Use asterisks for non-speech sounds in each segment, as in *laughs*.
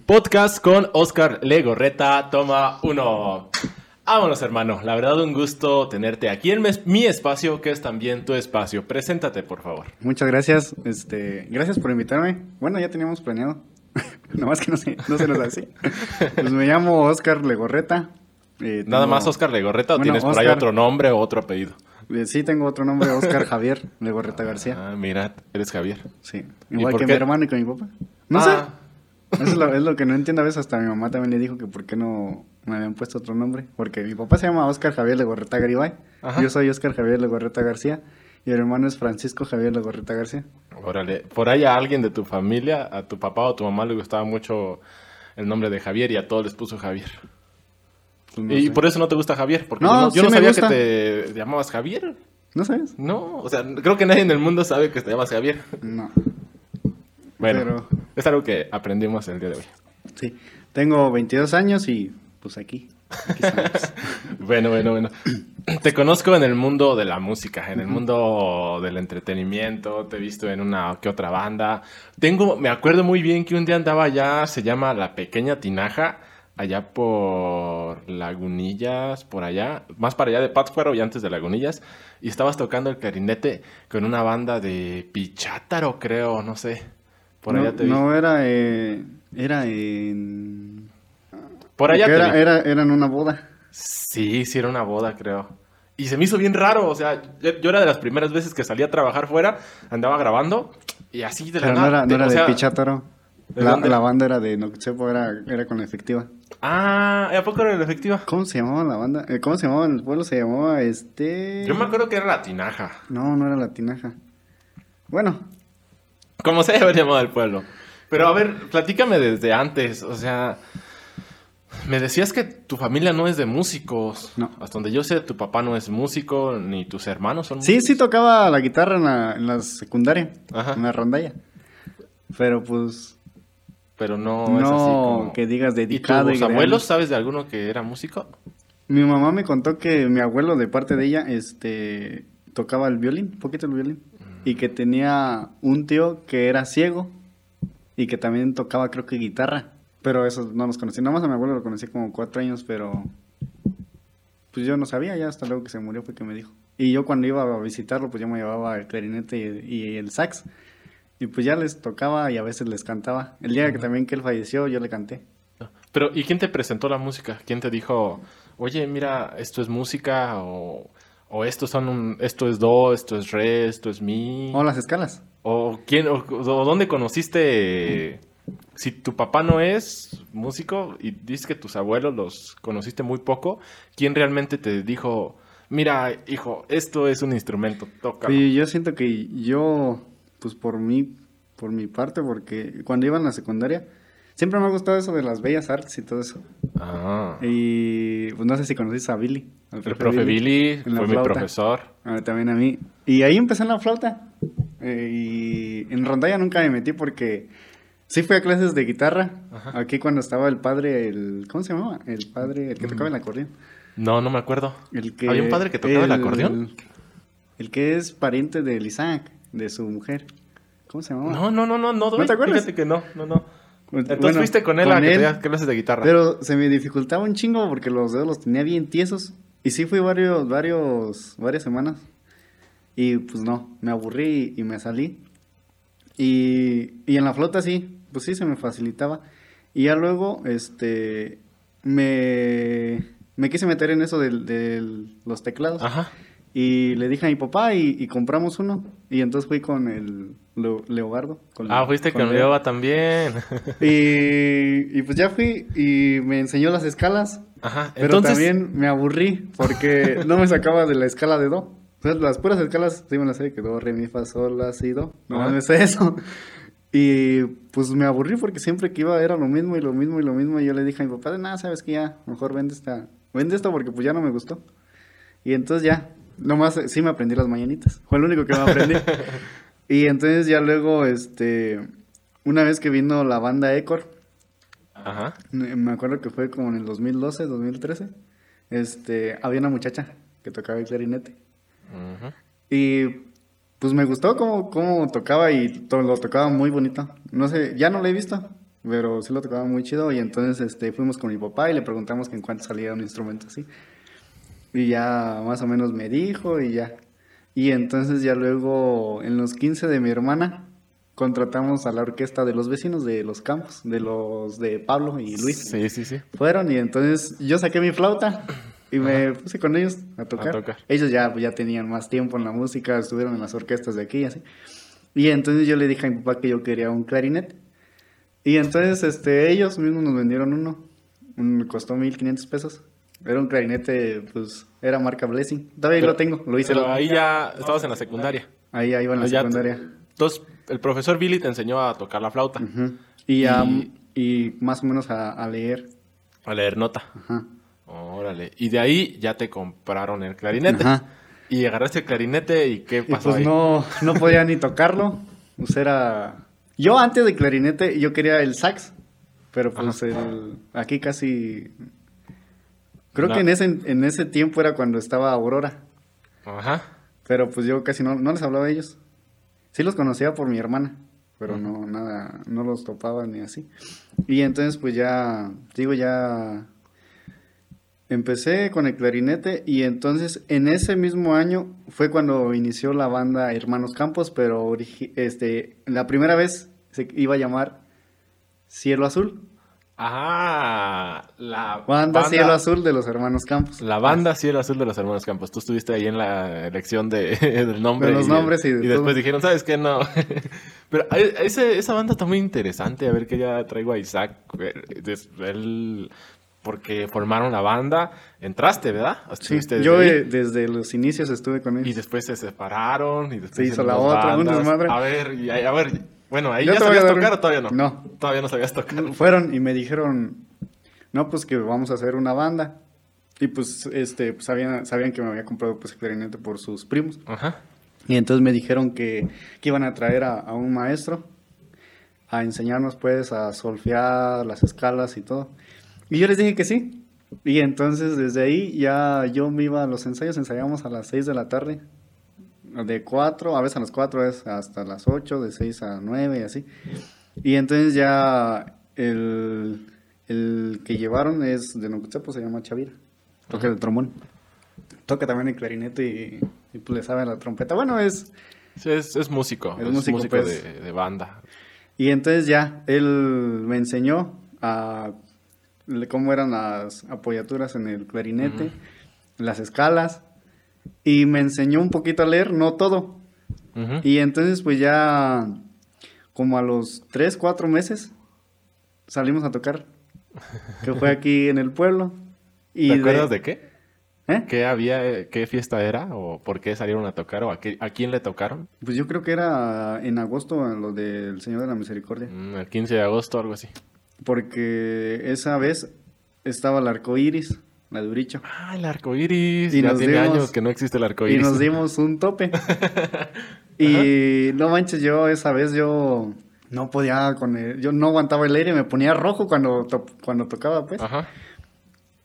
Podcast con Oscar Legorreta, toma uno. Vámonos, hermano. La verdad, un gusto tenerte aquí en mi espacio, que es también tu espacio. Preséntate, por favor. Muchas gracias. Este, gracias por invitarme. Bueno, ya teníamos planeado. *laughs* Nomás que no, sé, no se nos hace. Pues me llamo Oscar Legorreta. Eh, ¿Nada más Oscar Legorreta o tienes por ahí otro nombre o otro apellido? Eh, sí, tengo otro nombre, Oscar Javier Legorreta García. Ah, mira, eres Javier. Sí, igual que mi hermano y con mi papá. No sé. Eso es lo, es lo, que no entiendo a veces. Hasta mi mamá también le dijo que por qué no me habían puesto otro nombre. Porque mi papá se llama Oscar Javier Legorreta Garibay. Yo soy Oscar Javier Legorreta García. Y mi hermano es Francisco Javier Legorreta García. Órale, por ahí a alguien de tu familia, a tu papá o tu mamá le gustaba mucho el nombre de Javier y a todos les puso Javier. Pues y por eso no te gusta Javier, porque yo no, sabía que te llamabas Javier. ¿No sabes? No, o sea, creo que nadie en el mundo sabe que te llamas Javier. No. Bueno, es algo que aprendimos el día de hoy. Sí, tengo 22 años y pues aquí. *laughs* bueno, bueno, bueno. Te conozco en el mundo de la música, en el mundo del entretenimiento, te he visto en una que otra banda. Tengo, me acuerdo muy bien que un día andaba allá, se llama La Pequeña Tinaja, allá por Lagunillas, por allá, más para allá de Pátzcuaro y antes de Lagunillas, y estabas tocando el clarinete con una banda de Pichátaro, creo, no sé. Por allá te vi. No, era, eh, era en... Por allá te era, Era, era en una boda. Sí, sí era una boda, creo. Y se me hizo bien raro, o sea, yo, era de las primeras veces que salía a trabajar fuera, andaba grabando y así de la Pero no era, no era de, Pichátaro. La, la, banda era de Noxepo, era, era con la efectiva. Ah, ¿a poco era la efectiva? ¿Cómo se llamaba la banda? Eh, ¿Cómo se llamaba el pueblo? Se llamaba este... Yo me acuerdo que era la Tinaja. No, no era la Tinaja. Bueno, como se haber llamado el pueblo. Pero a ver, platícame desde antes, o sea, me decías que tu familia no es de músicos. No. Hasta donde yo sé, tu papá no es músico, ni tus hermanos son músicos. Sí, sí tocaba la guitarra en la, en la secundaria, en la rondalla. Pero pues... Pero no, es así como... que digas dedicado. ¿Y tus abuelos sabes de alguno que era músico? Mi mamá me contó que mi abuelo, de parte de ella, este, tocaba el violín, poquito el violín y que tenía un tío que era ciego y que también tocaba creo que guitarra, pero eso no los conocí, nada más a mi abuelo lo conocí como cuatro años, pero pues yo no sabía, ya hasta luego que se murió fue que me dijo. Y yo cuando iba a visitarlo, pues yo me llevaba el clarinete y, el sax. Y pues ya les tocaba y a veces les cantaba. El día que también que él falleció, yo le canté. Pero, ¿y quién te presentó la música? ¿Quién te dijo, oye, mira, esto es música? O o estos son un, esto es do, esto es re, esto es mi. O las escalas. O quién, o, dónde conociste. Si tu papá no es músico y dices que tus abuelos los conociste muy poco, ¿quién realmente te dijo, mira, hijo, esto es un instrumento, toca? Y yo siento que yo, pues por mí, por mi parte, porque cuando iba en la secundaria, siempre me ha gustado eso de las bellas artes y todo eso. Ah. Y pues no sé si conociste a Billy. El profe, Billy, fue mi profesor. también a mí. Y ahí empecé en la flauta. Eh, y en rondalla nunca me metí porque sí fui a clases de guitarra. Aquí cuando estaba el padre, el ¿cómo se llamaba? El padre, el que tocaba el acordeón. No, no me acuerdo. El que, ¿Había un padre que tocaba el, acordeón? El que es pariente de Isaac, de su mujer. ¿Cómo se llamaba? No, no, no, no, no. ¿No te acuerdas? Fíjate que no, no, no. Entonces fuiste con él a que te clases de guitarra. Pero se me dificultaba un chingo porque los dedos los tenía bien tiesos. Y sí fui varios, varios, varias semanas. Y pues no, me aburrí y, me salí. Y, y, en la flota sí, pues sí se me facilitaba. Y ya luego, este, me, me quise meter en eso de, los teclados. Ajá. Y le dije a mi papá y, compramos uno. Y entonces fui con el Leobardo. Con ah, fuiste con, Leo también. Y, y, pues ya fui y me enseñó las escalas. Ajá, pero también me aburrí porque no me sacaba de la escala de do. Entonces las puras escalas sí me las sé, que do, re, mi, fa, sol, la, si, do. No me sé *laughs* eso. Y pues me aburrí porque siempre que iba era lo mismo y lo mismo y lo mismo. Y yo le dije a mi papá, nada, sabes que ya, mejor vende esta, vende esto porque pues ya no me gustó. Y entonces ya, Nomás sí me aprendí las mañanitas. Fue lo único que me aprendí. *laughs* y entonces ya luego, este, una vez que vino la banda Ecor, Ajá. me acuerdo que fue como en el 2012, 2013, este, había una muchacha que tocaba el clarinete. Y pues me gustó cómo, cómo tocaba y todo, lo tocaba muy bonito. No sé, ya no la he visto. pero sí lo tocaba muy chido y entonces este, fuimos con mi papá y le preguntamos que en cuánto salía un instrumento así. Y ya más o menos me dijo y ya. Y entonces ya luego en los 15 de mi hermana contratamos a la orquesta de los vecinos de los campos, de los de Pablo y Luis. Sí, sí, sí. Fueron y entonces yo saqué mi flauta y me puse con ellos a tocar. tocar. Ellos ya, ya tenían más tiempo en la música, estuvieron en las orquestas de aquí y así. Y entonces yo le dije a mi papá que yo quería un clarinete. Y entonces este, ellos mismos nos vendieron uno. Un- costó 1500 pesos. Era un clarinete, pues, era marca Blessing. Todavía Pero- lo tengo, lo hice. Pero ahí ya estabas en la secundaria. Ahí, ahí iba en la Ya te- secundaria. Entonces, el profesor Billy te enseñó a tocar la flauta, y, a- Y- y más o menos a, a leer. a leer nota. Ajá. Órale. Y de ahí ya te compraron el clarinete. Ajá. Y agarraste el clarinete y ¿qué Y pasó pues ahí? no, no podía ni tocarlo. Pues era... Yo antes de clarinete, yo quería el sax. Pero pues el... aquí casi... Creo No. que en ese, en ese tiempo era cuando estaba Aurora. Ajá. Pero pues yo casi no, no les hablaba a ellos. Sí los conocía por mi hermana. Pero no, nada, no los topaba ni así. Y entonces pues ya, digo, ya empecé con el clarinete y entonces en ese mismo año fue cuando inició la banda Hermanos Campos, pero este, la primera vez se iba a llamar Cielo Azul. Ah, la Banda, Cielo Azul de los Hermanos Campos. La banda Cielo Azul de los Hermanos Campos. Tú estuviste ahí en la elección de, *laughs* del nombre. De los y- nombres y de después todo. dijeron, ¿sabes qué? No. *laughs* Pero ese- esa banda está muy interesante. A ver que ya traigo a Isaac. eh, Él, porque formaron la banda. Entraste, ¿verdad? Sí, yo eh, desde los inicios estuve con ellos. Y después se separaron. Y después Se hizo la otra, bandas. A ver, y- a ver. Bueno, ahí Yo ya sabías un- tocar o todavía no? No. Todavía no sabías tocar. fueron y me dijeron, no, pues que vamos a hacer una banda. Y pues, este, pues sabían, sabían que me había comprado pues clarinete por sus primos. Ajá. Y entonces me dijeron que, que iban a traer a, a un maestro a enseñarnos pues a solfear las escalas y todo. Y yo les dije que sí. Y entonces desde ahí ya yo me iba a los ensayos, ensayamos a las 6 de la tarde. De 4, a veces a las 4 es hasta las 8, de 6 a 9 y así. Y entonces ya el, el que llevaron es de Nocutzepo, se llama Chavira. Toca el trombón. Toca también el clarinete y, y, pues le sabe la trompeta. Bueno, es... Sí, es, es músico. Es Es, músico, músico, pues. de, de banda. Y entonces ya, él me enseñó a cómo eran las apoyaturas en el clarinete, las escalas, y me enseñó un poquito a leer, no todo. Y entonces pues ya, como a los 3, 4 meses, salimos a tocar, que fue aquí en el pueblo. Y ¿Te acuerdas de qué? ¿Eh? ¿Qué había, qué fiesta era? ¿O por qué salieron a tocar? ¿O a, qué- a quién le tocaron? Pues yo creo que era en agosto, lo del Señor de la Misericordia. Mm, el 15 de agosto, algo así. Porque esa vez estaba el arco iris, la de Uricho. Ah, el arco iris. Y ya nos tiene dimos- años que no existe el arco Y iris. nos dimos un tope. *laughs* y no manches, yo esa vez yo no podía con el, yo no aguantaba el aire, me ponía rojo cuando, to- cuando tocaba, pues. Ajá.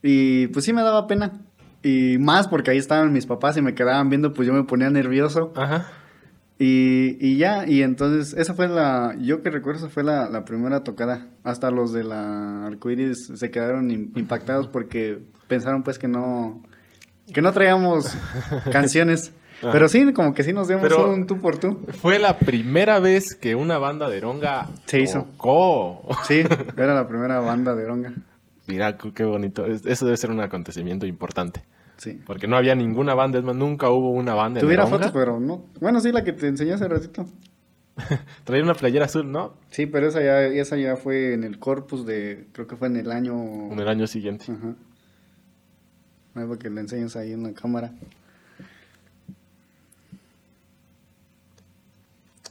Y pues sí me daba pena. Y más porque ahí estaban mis papás y me quedaban viendo, pues yo me ponía nervioso. Ajá. Y, y ya, y entonces, esa fue la, yo que recuerdo, esa fue la, la primera tocada. Hasta los de la arcoiris se quedaron im- impactados porque pensaron pues que no, que no traíamos *laughs* canciones. Pero sí, como que sí nos dimos Pero- un tú por tú. Fue la primera vez que una banda de Ronga Se hizo. tocó. Sí, era la primera banda de Oronga. Mira, qué bonito. Es- Eso debe ser un acontecimiento importante. Sí. Porque no había ninguna banda, es más, nunca hubo una banda Tuviera Ronga. fotos, pero no. Bueno, sí, la que te enseñé hace ratito. *laughs* Traía una playera azul, ¿no? Sí, pero esa ya, esa ya fue en el corpus de, creo que fue en el año... En el año siguiente. Ajá. Para que le enseñes ahí en la cámara.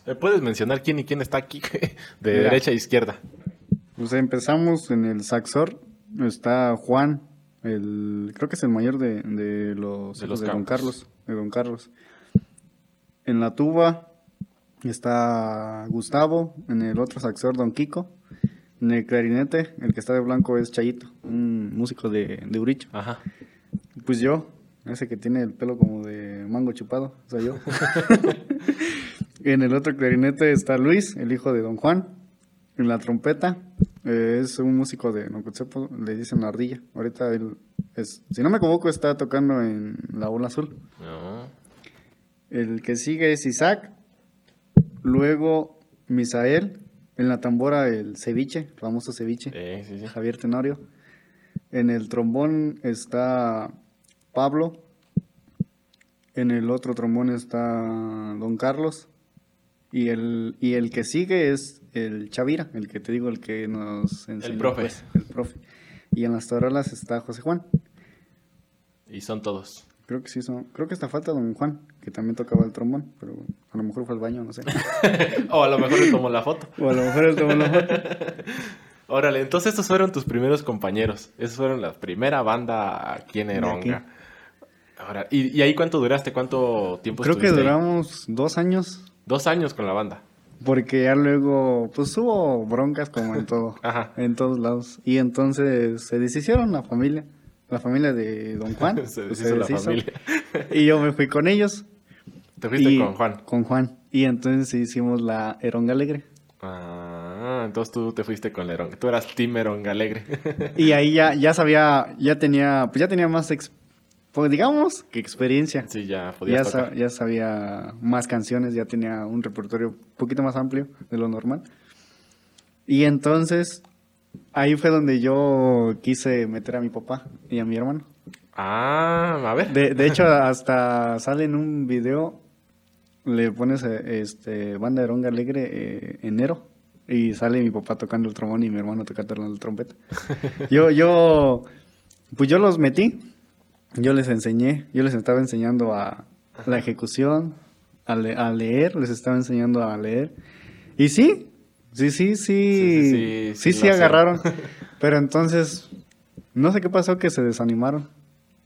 ¿Me puedes mencionar quién y quién está aquí? *laughs* De Mira. derecha a izquierda. Pues empezamos en el saxor. Está Juan, el creo que es el mayor de, de los, De hijos los de Don. Carlos. De Don Carlos. En la tuba está Gustavo. En el otro saxor, Don Kiko. En el clarinete, el que está de blanco es Chayito, un músico de, de Uricho. Ajá. Pues yo, ese que tiene el pelo como de mango chupado, soy yo. *laughs* *laughs* en el otro clarinete está Luis, el hijo de Don Juan. En la trompeta eh, es un músico de Nocutzepo, le dicen la ardilla. Ahorita él es, si no me equivoco, está tocando en la ola azul. No. El que sigue es Isaac. Luego Misael. En la tambora el ceviche, famoso ceviche. Sí, sí, sí. Javier Tenorio. En el trombón está Pablo. En el otro trombón está Don Carlos. Y el, y el que sigue es el Chavira, el que te digo, el que nos enseñó. profe. pues, el profe. Y en las tarolas está José Juan. Y son todos. Creo que sí son. Creo que hasta falta Don Juan, que también tocaba el trombón, pero a lo mejor fue al baño, no sé. *laughs* o a lo mejor le tomó la foto. o a lo mejor él tomó la foto. *laughs* Órale, entonces estos fueron tus primeros compañeros. Esos fueron la primera banda aquí en Eronga. Ahora, ¿y, y ahí cuánto duraste? ¿Cuánto tiempo Creo que ahí? duramos dos años, Dos años con la banda. porque ya luego, pues hubo broncas como en todo, *laughs* Ajá. en todos lados. Y entonces se deshicieron la familia, la familia de Don Juan. *laughs* Se pues, deshizo la familia. *laughs* Y yo me fui con ellos. Te fuiste y- con Juan. Con Juan. Y entonces hicimos la Eronga Alegre. Ah, entonces tú te fuiste con Lerón. Tú eras Team Eronga Alegre. Y ahí ya, ya sabía, ya tenía, pues ya tenía más, ex- pues digamos que experiencia. sí, ya Ya, sa- tocar. ya sabía más canciones, ya tenía un repertorio un poquito más amplio de lo normal. Y entonces, ahí fue donde yo quise meter a mi papá y a mi hermano. Ah, a ver. De, de hecho, *laughs* hasta sale en un video, le pones eh, este, banda de Ronga Alegre eh, enero. Y sale mi papá tocando el trombón y mi hermano tocando la trompeta. *laughs* Yo, yo, pues yo los metí, yo les enseñé, yo les estaba enseñando a la ejecución, a, le- a leer, les estaba enseñando a leer. Y sí, sí, sí, sí, Sí, sí, agarraron. *laughs* Pero entonces, no sé qué pasó, que se desanimaron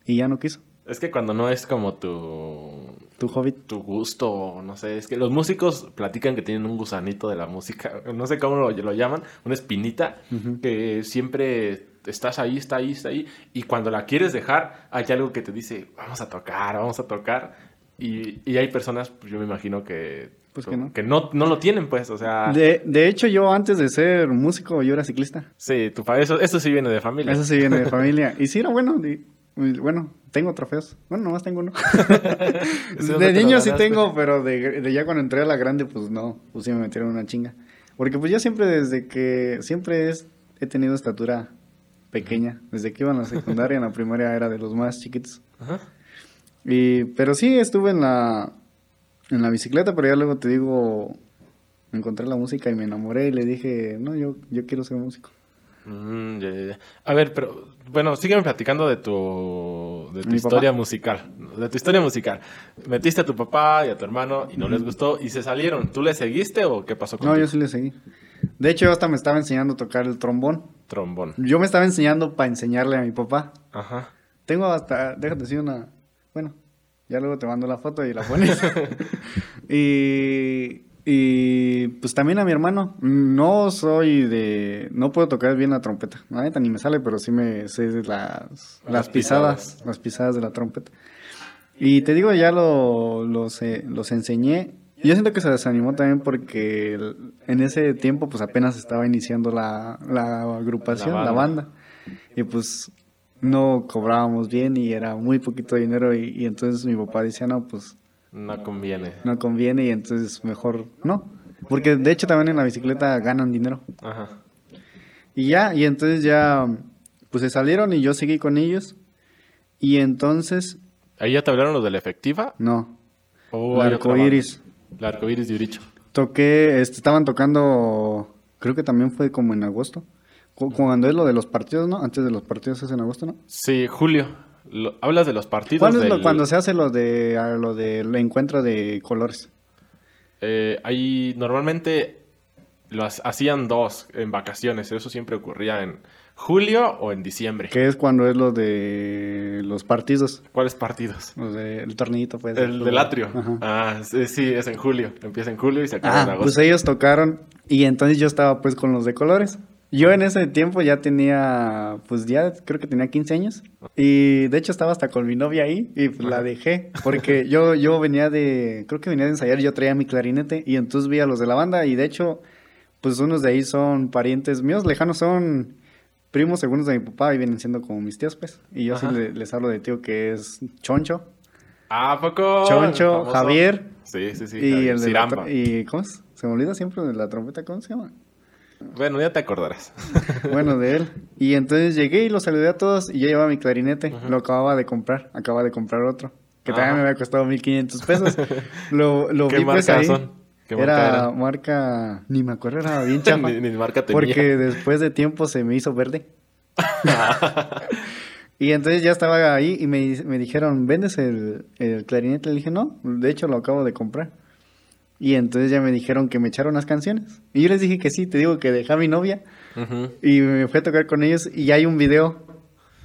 y ya no quiso. Es que cuando no es como tu, Tu hobbit. tu gusto, no sé, es que los músicos platican que tienen un gusanito de la música, *laughs* no sé cómo lo, lo llaman, una espinita, que siempre estás ahí, está ahí, está ahí, y cuando la quieres dejar, hay algo que te dice, vamos a tocar, vamos a tocar, y, y hay personas, pues yo me imagino que, Pues que no. no, no lo tienen, pues, o sea, De, de hecho, yo antes de ser músico, yo era ciclista. sí, tu, eso, eso sí viene de familia. Eso sí viene de *laughs* familia. Y sí, era bueno. y bueno, tengo trofeos. Bueno, nomás tengo uno. *laughs* ¿Ese dónde de niño sí tengo, pero de, de ya cuando entré a la grande, pues no. Pues sí me metieron una chinga. Porque pues yo siempre, desde que... Siempre es- he tenido estatura pequeña. Desde que iba en la secundaria, en la primaria era de los más chiquitos. Ajá. Y, pero sí, estuve en la, en la bicicleta, pero ya luego te digo, encontré la música y me enamoré y le dije, no, yo, yo quiero ser músico. Mm, ya, ya, ya. A ver, pero bueno, sígueme platicando de tu, de tu historia papá. musical. De tu historia musical. Metiste a tu papá y a tu hermano y no les gustó y se salieron. ¿Tú les seguiste o qué pasó con No, yo sí le seguí. De hecho, yo hasta me estaba enseñando a tocar el trombón. Trombón? Yo me estaba enseñando para enseñarle a mi papá. Ajá. Tengo hasta, déjate decir una, bueno, ya luego te mando la foto y la pones. *laughs* y, y pues también a mi hermano. No soy de, no puedo tocar bien la trompeta. La neta ni me sale, pero sí me sé las, las, Las pisadas, pisadas. las pisadas de la trompeta. Y te digo, ya lo, los, eh, los enseñé. Yo siento que se desanimó también porque en ese tiempo pues apenas estaba iniciando la, la agrupación, La la banda. Y pues no cobrábamos bien y era muy poquito dinero y, y entonces mi papá decía, no, pues No conviene. no conviene y entonces mejor no. Porque de hecho también en la bicicleta ganan dinero. Ajá. Y ya, y entonces ya pues se salieron y yo seguí con ellos. Y entonces, ¿Ahí ya te hablaron los de la efectiva? no, ¿O el El arcoíris de Uricho. Toqué, este, estaban tocando, creo que también fue como en agosto. Cu- Cuando es lo de los partidos, ¿no? Antes de los partidos es en agosto, ¿no? Sí, Julio. Lo- hablas de los partidos ¿Cuándo es lo- del- cuando se hace lo de lo del encuentro de colores? Eh, ahí normalmente lo ha- hacían dos en vacaciones. Eso siempre ocurría en julio o en diciembre. Que es cuando es lo de los partidos, ¿Cuáles partidos? los del tornillito, pues. El de del atrio. Ajá. Ah, sí, sí, es en julio. Empieza en julio y se acaba en Ah, agosto. pues ellos tocaron y entonces yo estaba pues con los de colores. Yo en ese tiempo ya tenía, pues ya creo que tenía 15 años y de hecho estaba hasta con mi novia ahí y pues, la dejé porque yo, yo venía de, creo que venía de ensayar, yo traía mi clarinete y entonces vi a los de la banda y de hecho pues unos de ahí son parientes míos lejanos, son primos segundos de mi papá y vienen siendo como mis tíos, pues. Y yo sí le- les hablo de tío que es Choncho, ¿A poco? Choncho. Javier Sí, sí, sí. y Javier el de la Ciramba. y ¿cómo es? Se me olvida siempre de la trompeta, ¿cómo se llama? Bueno, ya te acordarás. *laughs* Bueno, de él. Y entonces llegué y los saludé a todos y yo llevaba mi clarinete. Ajá. Lo acababa de comprar. Acababa de comprar otro. Que también Ajá. me había costado 1500 pesos. *laughs* Lo, lo ¿Qué vi pues ahí. son? ¿Qué marca era eran? marca, ni me acuerdo, era bien *laughs* chafa. ni, ni marca tenía. porque después de tiempo se me hizo verde. *laughs* y entonces ya estaba ahí y me, me dijeron, ¿vendes el, el clarinete? Le dije, no, de hecho lo acabo de comprar. Y entonces ya me dijeron que me echaron las canciones. Y yo les dije que sí, te digo que dejé a mi novia. Y me fui a tocar con ellos y hay un video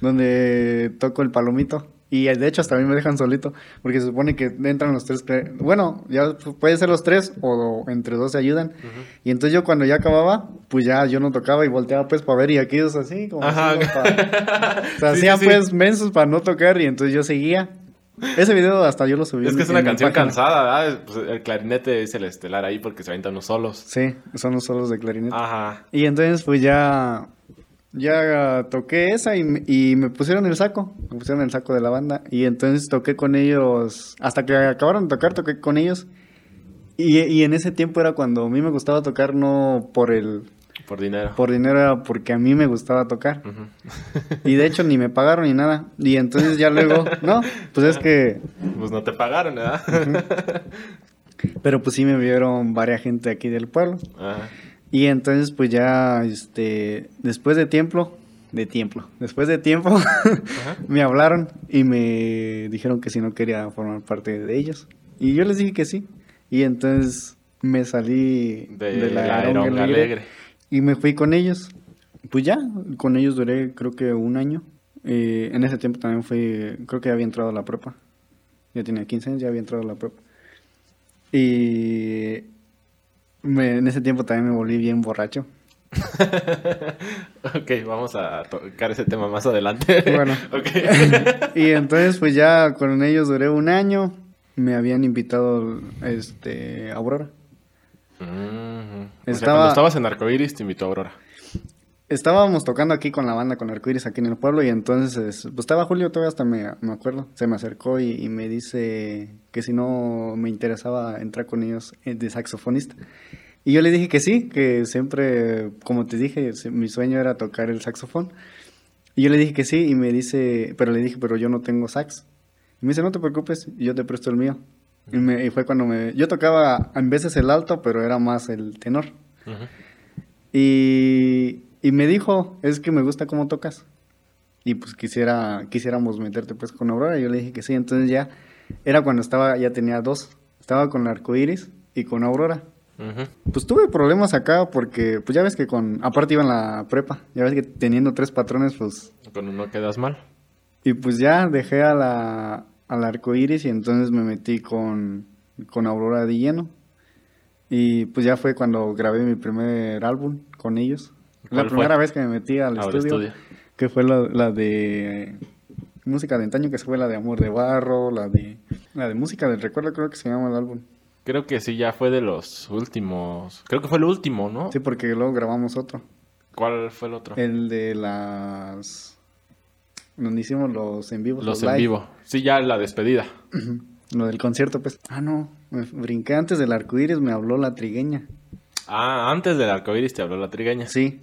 donde toco el palomito. Y de hecho hasta a mí me dejan solito, porque se supone que entran los tres. Bueno, ya puede ser los tres o entre dos se ayudan. Y entonces yo cuando ya acababa, pues ya yo no tocaba y volteaba pues para ver y aquellos así, como Ajá. haciendo pa- *laughs* O sea, Sí, hacían sí, sí. pues mensos para no tocar y entonces yo seguía. Ese video hasta yo lo subí. Es en- que es una canción cansada, ¿verdad? Pues el clarinete es el estelar ahí porque se avientan unos solos. Sí, son los solos de clarinete. Ajá. Y entonces pues ya, ya toqué esa y, me- y me pusieron el saco, me pusieron el saco de la banda y entonces toqué con ellos, hasta que acabaron de tocar, toqué con ellos. Y, y en ese tiempo era cuando a mí me gustaba tocar no por el Por dinero. por dinero, era porque a mí me gustaba tocar. Y de hecho ni me pagaron ni nada. Y entonces ya luego, no, pues es que, Pues no te pagaron, ¿verdad? pero pues sí me vieron varias gente aquí del pueblo. Ajá. Y entonces pues ya, este, después de tiempo, de tiempo, después de tiempo, *laughs* me hablaron y me dijeron que si no quería formar parte de ellos. Y yo les dije que sí. Y entonces me salí De, de, la, la, Aeronga Aeronga alegre. Alegre y me fui con ellos. Pues ya, con ellos duré creo que un año. Eh, en ese tiempo también fui, creo que ya había entrado a la prepa. Ya tenía 15 años, ya había entrado a la prepa. Y me- en ese tiempo también me volví bien borracho. *laughs* ok, vamos a tocar ese tema más adelante. Bueno. *laughs* *laughs* Y entonces pues ya con ellos duré un año. Me habían invitado este, a Aurora. Ujú. O sea, Estaba- cuando estabas en Arcoiris te invitó Aurora. Estábamos tocando aquí con la banda, con Arcoiris aquí en el pueblo y entonces, pues estaba Julio, todavía hasta me, me acuerdo, se me acercó y, y me dice que si no me interesaba entrar con ellos eh, de saxofonista. Y yo le dije que sí, que siempre, como te dije, mi sueño era tocar el saxofón. Y yo le dije que sí y me dice, pero le dije, pero yo no tengo sax. Y me dice, no te preocupes, yo te presto el mío. Y, me- y fue cuando me... Yo tocaba en veces el alto, pero era más el tenor. Ujú. Y, y me dijo, es que me gusta cómo tocas. Y pues quisiera, quisiéramos meterte pues con Aurora. Y yo le dije que sí. Entonces ya era cuando estaba, ya tenía dos. Estaba con Arcoiris y con Aurora. Ujú. Pues tuve problemas acá porque, pues ya ves que con, aparte iba en la prepa. Ya ves que teniendo tres patrones, pues... Con uno quedas mal. Y pues ya dejé a la, al Arcoiris y entonces me metí con, con Aurora de lleno. Y pues ya fue cuando grabé mi primer álbum con ellos. La primera vez que me metí al estudio, estudio. que fue la, la de música de antaño, que fue la de Amor de Barro, la de la de música del recuerdo, creo que se llama el álbum. Creo que sí, ya fue de los últimos. Creo que fue el último, ¿no? Sí, porque luego grabamos otro, ¿Cuál fue el otro? el de las donde hicimos los en vivos, los en live. vivo. Sí, ya la despedida. Ujú. Lo del concierto, pues. Ah, no, me brinqué antes del arcoíris, me habló la trigueña. Ah, antes del arcoiris te habló la trigueña. Sí.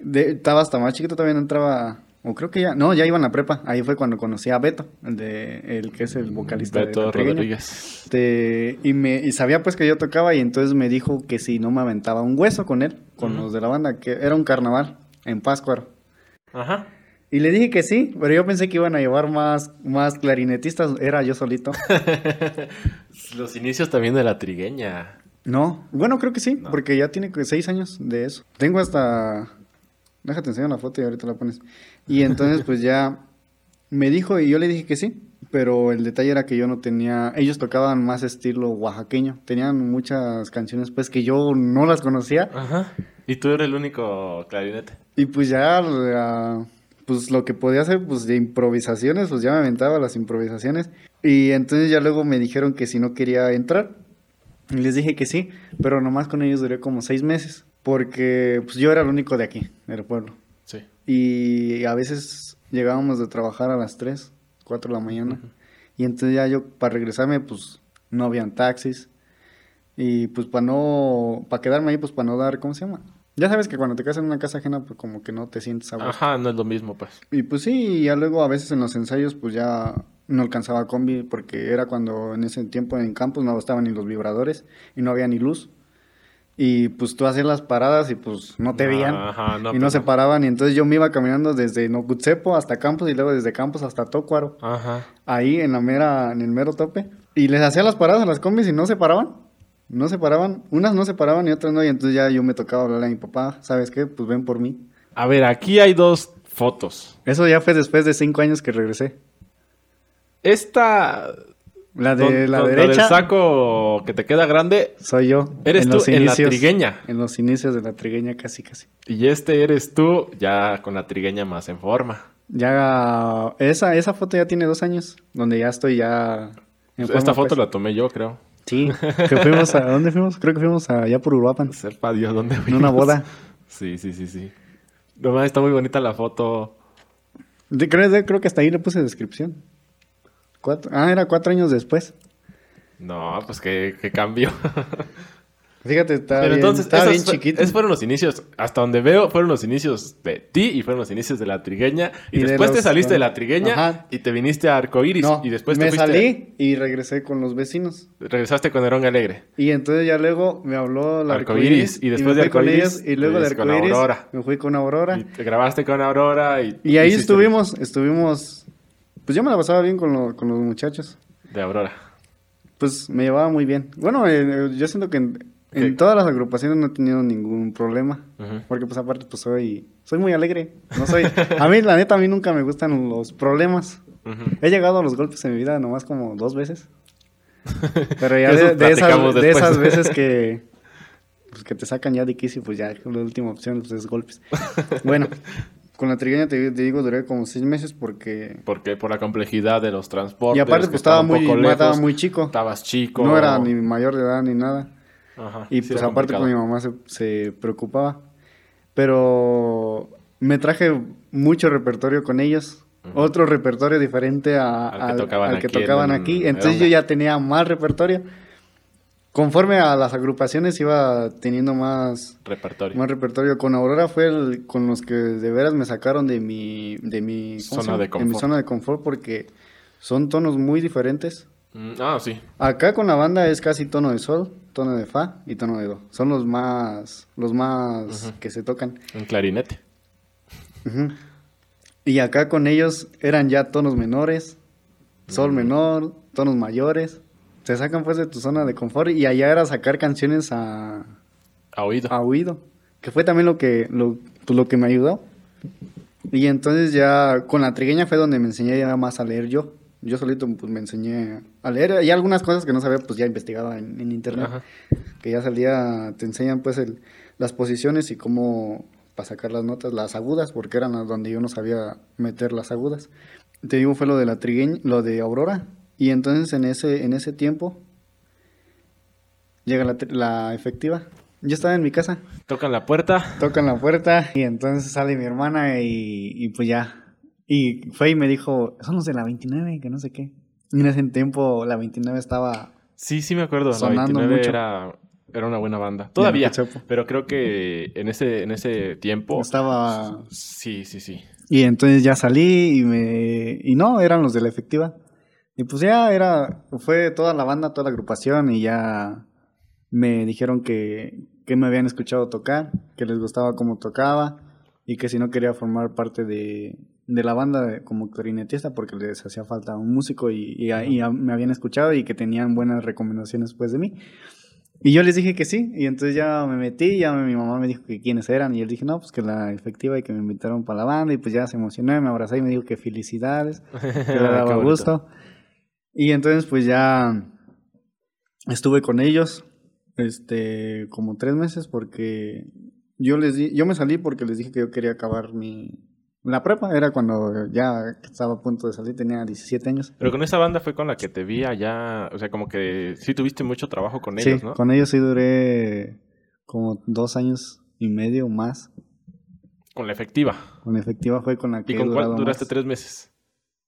De- estaba hasta más chiquito, todavía no entraba. O creo que ya. No, ya iba en la prepa. Ahí fue cuando conocí a Beto, el, de, el que es el vocalista de Beto Trigueña. Rodríguez. Este, y, me, y sabía pues que yo tocaba y entonces me dijo que si no me aventaba un hueso con él, con los de la banda, que era un carnaval en Páscuaro. Ajá. Y le dije que sí, pero yo pensé que iban a llevar más, más clarinetistas, era yo solito. *laughs* Los inicios también de la trigueña. No, bueno, creo que sí, No. porque ya tiene seis años de eso. Tengo hasta... Déjate enseñar la foto y ahorita la pones. Y entonces pues ya me dijo y yo le dije que sí, pero el detalle era que yo no tenía... Ellos tocaban más estilo oaxaqueño, tenían muchas canciones pues que yo no las conocía Ajá. Y tú eres el único clarinete. y pues ya... la- pues lo que podía hacer pues de improvisaciones, pues ya me aventaba las improvisaciones. Y entonces ya luego me dijeron que si no quería entrar. Y les dije que sí, pero nomás con ellos duré como seis meses. Porque pues yo era el único de aquí, del pueblo. Sí. Y a veces llegábamos de trabajar a las 3, 4 de la mañana. Y entonces ya yo, para regresarme, pues no habían taxis. Y pues para no, para quedarme ahí, pues para no dar, ¿cómo se llama? Ya sabes que cuando te casas en una casa ajena, pues como que no te sientes a gusto. Ajá, no es lo mismo, pues. Y pues sí, y ya luego a veces en los ensayos, pues ya no alcanzaba combi, porque era cuando en ese tiempo en campus no estaban ni los vibradores y no había ni luz. Y pues tú hacías las paradas y pues no te veían. Ajá, no, y no se paraban. Y entonces yo me iba caminando desde Nocutzepo hasta Campos y luego desde Campos hasta Tócuaro. Ajá. Ahí en la mera, en el mero tope. Y les hacía las paradas a las combis y no se paraban. No se paraban. Unas no se paraban y otras no. Y entonces ya yo me tocaba hablarle a mi papá. ¿Sabes qué? Pues ven por mí. A ver, aquí hay dos fotos. Eso ya fue después de cinco años que regresé. Esta. La de la don- derecha del saco que te queda grande. soy yo. Eres tú en la trigueña. En los inicios de la trigueña casi, casi. Y este eres tú, ya con la trigueña más en forma. Ya, esa, esa foto ya tiene dos años, donde ya estoy ya... en Esta foto pues. la tomé yo, creo. Sí, *laughs* que fuimos a... ¿Dónde fuimos? Creo que fuimos allá por Uruapan, Sepa Dios dónde en una boda. Sí, sí, sí, sí. No está muy bonita la foto. De- creo, de- creo que hasta ahí le puse descripción. Cuatro, ah, era cuatro años después. No, pues que, que cambió. *laughs* Fíjate, estaba Pero bien, entonces, estaba bien fue- chiquito. esos fueron los inicios, hasta donde veo, fueron los inicios de ti y fueron los inicios de la trigueña. Y, Y de después te los- saliste de la trigueña Ajá. y te viniste a Arcoiris. No, y después te me fuiste- salí y regresé con los vecinos. regresaste con Nerón Alegre. Y entonces ya luego me habló la Arcoíris, y después me de ellos, y luego te de fuiste con Aurora. me fui con Aurora. Y te grabaste con Aurora y... Y ahí estuvimos, estuvimos, pues yo me la pasaba bien con, lo- con los muchachos. De Aurora. Pues me llevaba muy bien. Bueno, eh, yo siento que en, todas las agrupaciones no he tenido ningún problema. Porque pues aparte pues soy, soy muy alegre. No soy, a mí la neta a mí nunca me gustan los problemas. He llegado a los golpes en mi vida nomás como dos veces. *laughs* Pero ya de, de esas, de esas veces *laughs* que, pues, que te sacan ya de quicio, pues ya la última opción pues, es golpes. Bueno, con la trigueña te, te digo duré como seis meses porque... Porque por la complejidad de los transportes. Y aparte que pues estaba muy, poco estaba lejos, muy chico. Estabas chico. No era ni mayor de edad ni nada. Ajá, Y sí pues aparte pues mi mamá se, se preocupaba. Pero me traje mucho repertorio con ellos. Otro repertorio diferente a- Al que al, tocaban al que aquí tocaban en aquí. Entonces yo ya tenía más repertorio. Conforme a las agrupaciones iba teniendo más, Repertorio. más repertorio. Con Aurora fue el con los que de veras me sacaron de mi, de mi ¿cómo Zona se llama? de mi confort. zona de confort porque son tonos muy diferentes. Mm, Ah, sí. Acá con la banda es casi tono de sol, tono de fa y tono de do. Son los más, los más que se tocan. Un clarinete. Y acá con ellos eran ya tonos menores, sol Mm. menor, tonos mayores. Se sacan pues de tu zona de confort y allá era sacar canciones a, A oído. a oído, que fue también lo que, lo, pues, lo que me ayudó. Y entonces ya con la trigueña fue donde me enseñé ya más a leer yo. Yo solito pues me enseñé a leer y algunas cosas que no sabía pues ya investigaba en, en internet. Ajá. Que ya salía, te enseñan pues el, las posiciones y cómo para sacar las notas, las agudas, porque eran las donde yo no sabía meter las agudas. Te digo fue lo de la trigueña, lo de Aurora. Y entonces en ese, en ese tiempo llega la, la efectiva. Yo estaba en mi casa, Tocan la puerta. tocan la puerta y entonces sale mi hermana y, y pues ya. Y fue y me dijo, son los de la 29, que no sé qué. Y en ese tiempo la 29 estaba... Sí, sí me acuerdo. La Sonando 29 mucho. era, era una buena banda. Todavía. Pero creo que en ese, en ese tiempo. Estaba... Sí, sí, sí. Y entonces ya salí y me... Y no, eran los de la efectiva. Y pues ya era... Fue toda la banda, toda la agrupación y ya me dijeron que, que me habían escuchado tocar, que les gustaba cómo tocaba y que si no quería formar parte de, de la banda de- como clarinetista porque les hacía falta un músico y, y a- y a- me habían escuchado y que tenían buenas recomendaciones pues de mí. Y yo les dije que sí, y entonces ya me metí, ya mi mamá me dijo que quiénes eran, y le dije, no, pues que la efectiva y que me invitaron para la banda, y pues ya se emocionó, y me abrazó y me dijo que felicidades, que le *laughs* daba bonito. Y entonces pues ya estuve con ellos, este, como tres meses, porque yo les di, yo me salí porque les dije que yo quería acabar mi, la prepa, era cuando ya estaba a punto de salir, tenía 17 años. Pero con esa banda fue con la que te vi allá. O sea, como que sí tuviste mucho trabajo con Sí, ellos, ¿no? con ellos sí duré como dos años y medio más. Con la efectiva. Con la efectiva fue con la que ¿Y he con cuál durado duraste más. tres meses?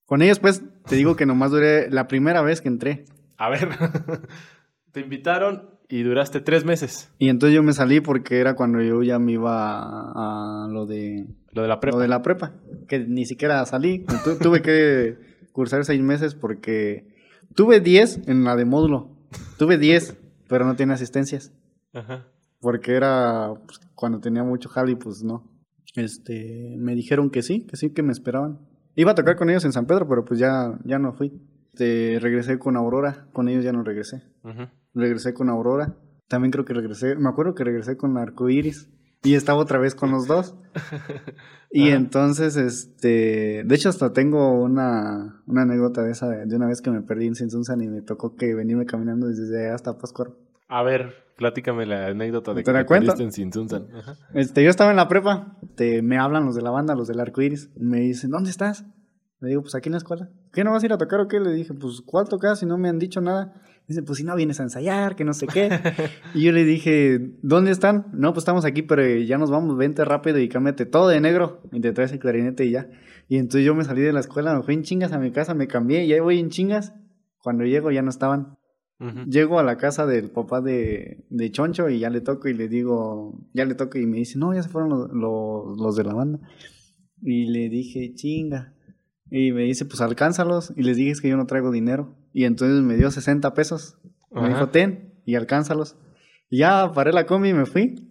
Con ellos, pues, te digo que nomás duré la primera vez que entré. A ver, *laughs* te invitaron y duraste tres meses. Y entonces yo me salí porque era cuando yo ya me iba a, a lo de Lo de la prepa. lo de la prepa, que ni siquiera salí. Tu- tuve que cursar seis meses porque tuve 10 en la de módulo. Tuve 10, pero no tenía asistencias. Ajá. Porque era pues, cuando tenía mucho jale, pues no. Este, me dijeron que sí, que sí, que me esperaban. Iba a tocar con ellos en San Pedro, pero pues ya, ya no fui. Este, regresé con Aurora, con ellos ya no regresé. Regresé con Aurora. También creo que regresé, me acuerdo que regresé con Arcoiris y estaba otra vez con los dos. *laughs* Y entonces, este, de hecho hasta tengo una, una anécdota de esa, de, de una vez que me perdí en Sinsunsan y me tocó que venirme caminando desde allá hasta Pascuaro. A ver, platícame la anécdota de ¿Te que te cuento? en Sinsunsan. Este, yo estaba en la prepa, te, me hablan los de la banda, los del Arcoiris, y me dicen, ¿dónde estás? Le digo, pues aquí en la escuela. ¿Qué no vas a ir a tocar o qué? Le dije, pues ¿cuál tocas? Si no me han dicho nada. Dice, pues si no vienes a ensayar, que no sé qué. *laughs* y yo le dije, ¿dónde están? No, pues estamos aquí, pero ya nos vamos, vente rápido y cámbiate todo de negro. Y te traes el clarinete y ya. Y entonces yo me salí de la escuela, me fui en chingas a mi casa, me cambié y ahí voy en chingas. Cuando llego ya no estaban. Ujú. Llego a la casa del papá de, de Choncho y ya le toco y le digo, ya le toco y me dice, no, ya se fueron los, los, los de la banda. Y le dije, chinga. Y me dice, pues alcánzalos. Y les dije, es que yo no traigo dinero. Y entonces me dio 60 pesos. Me dijo, ten y alcánzalos. Y ya paré la combi y me fui.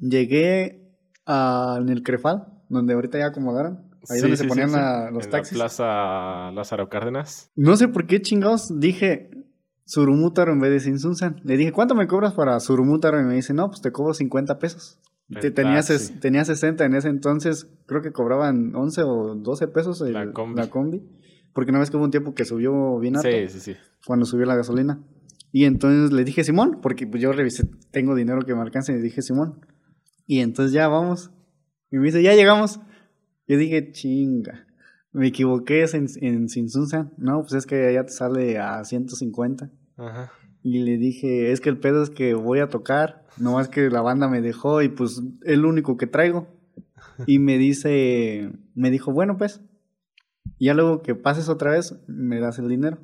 Llegué a, en el Crefal, donde ahorita ya acomodaron. Ahí Sí, donde sí, se ponían sí. la- los en taxis. la Plaza Lázaro Cárdenas. No sé por qué chingados dije Surumútaro en vez de Sinsunsan. Le dije, ¿cuánto me cobras para Surumútaro? Y me dice, no, pues te cobro 50 pesos. Te, tenía, taxi. ses- tenía 60 en ese entonces, creo que cobraban 11 o 12 pesos el- La combi. la combi. Porque una vez que hubo un tiempo que subió bien alto, Sí, sí, sí. cuando subió la gasolina. Y entonces le dije, Simón, porque pues yo revisé, tengo dinero que me alcance, y le dije, Simón. Y entonces ya vamos. Y me dice, ya llegamos. Yo dije, chinga. Me equivoqué en, en Sinsunsan. No, pues es que allá te sale a 150. Ajá. Y le dije, es que el pedo es que voy a tocar. No más que la banda me dejó y pues es lo único que traigo. Y me dice, me dijo, bueno pues. Ya luego que pases otra vez, me das el dinero.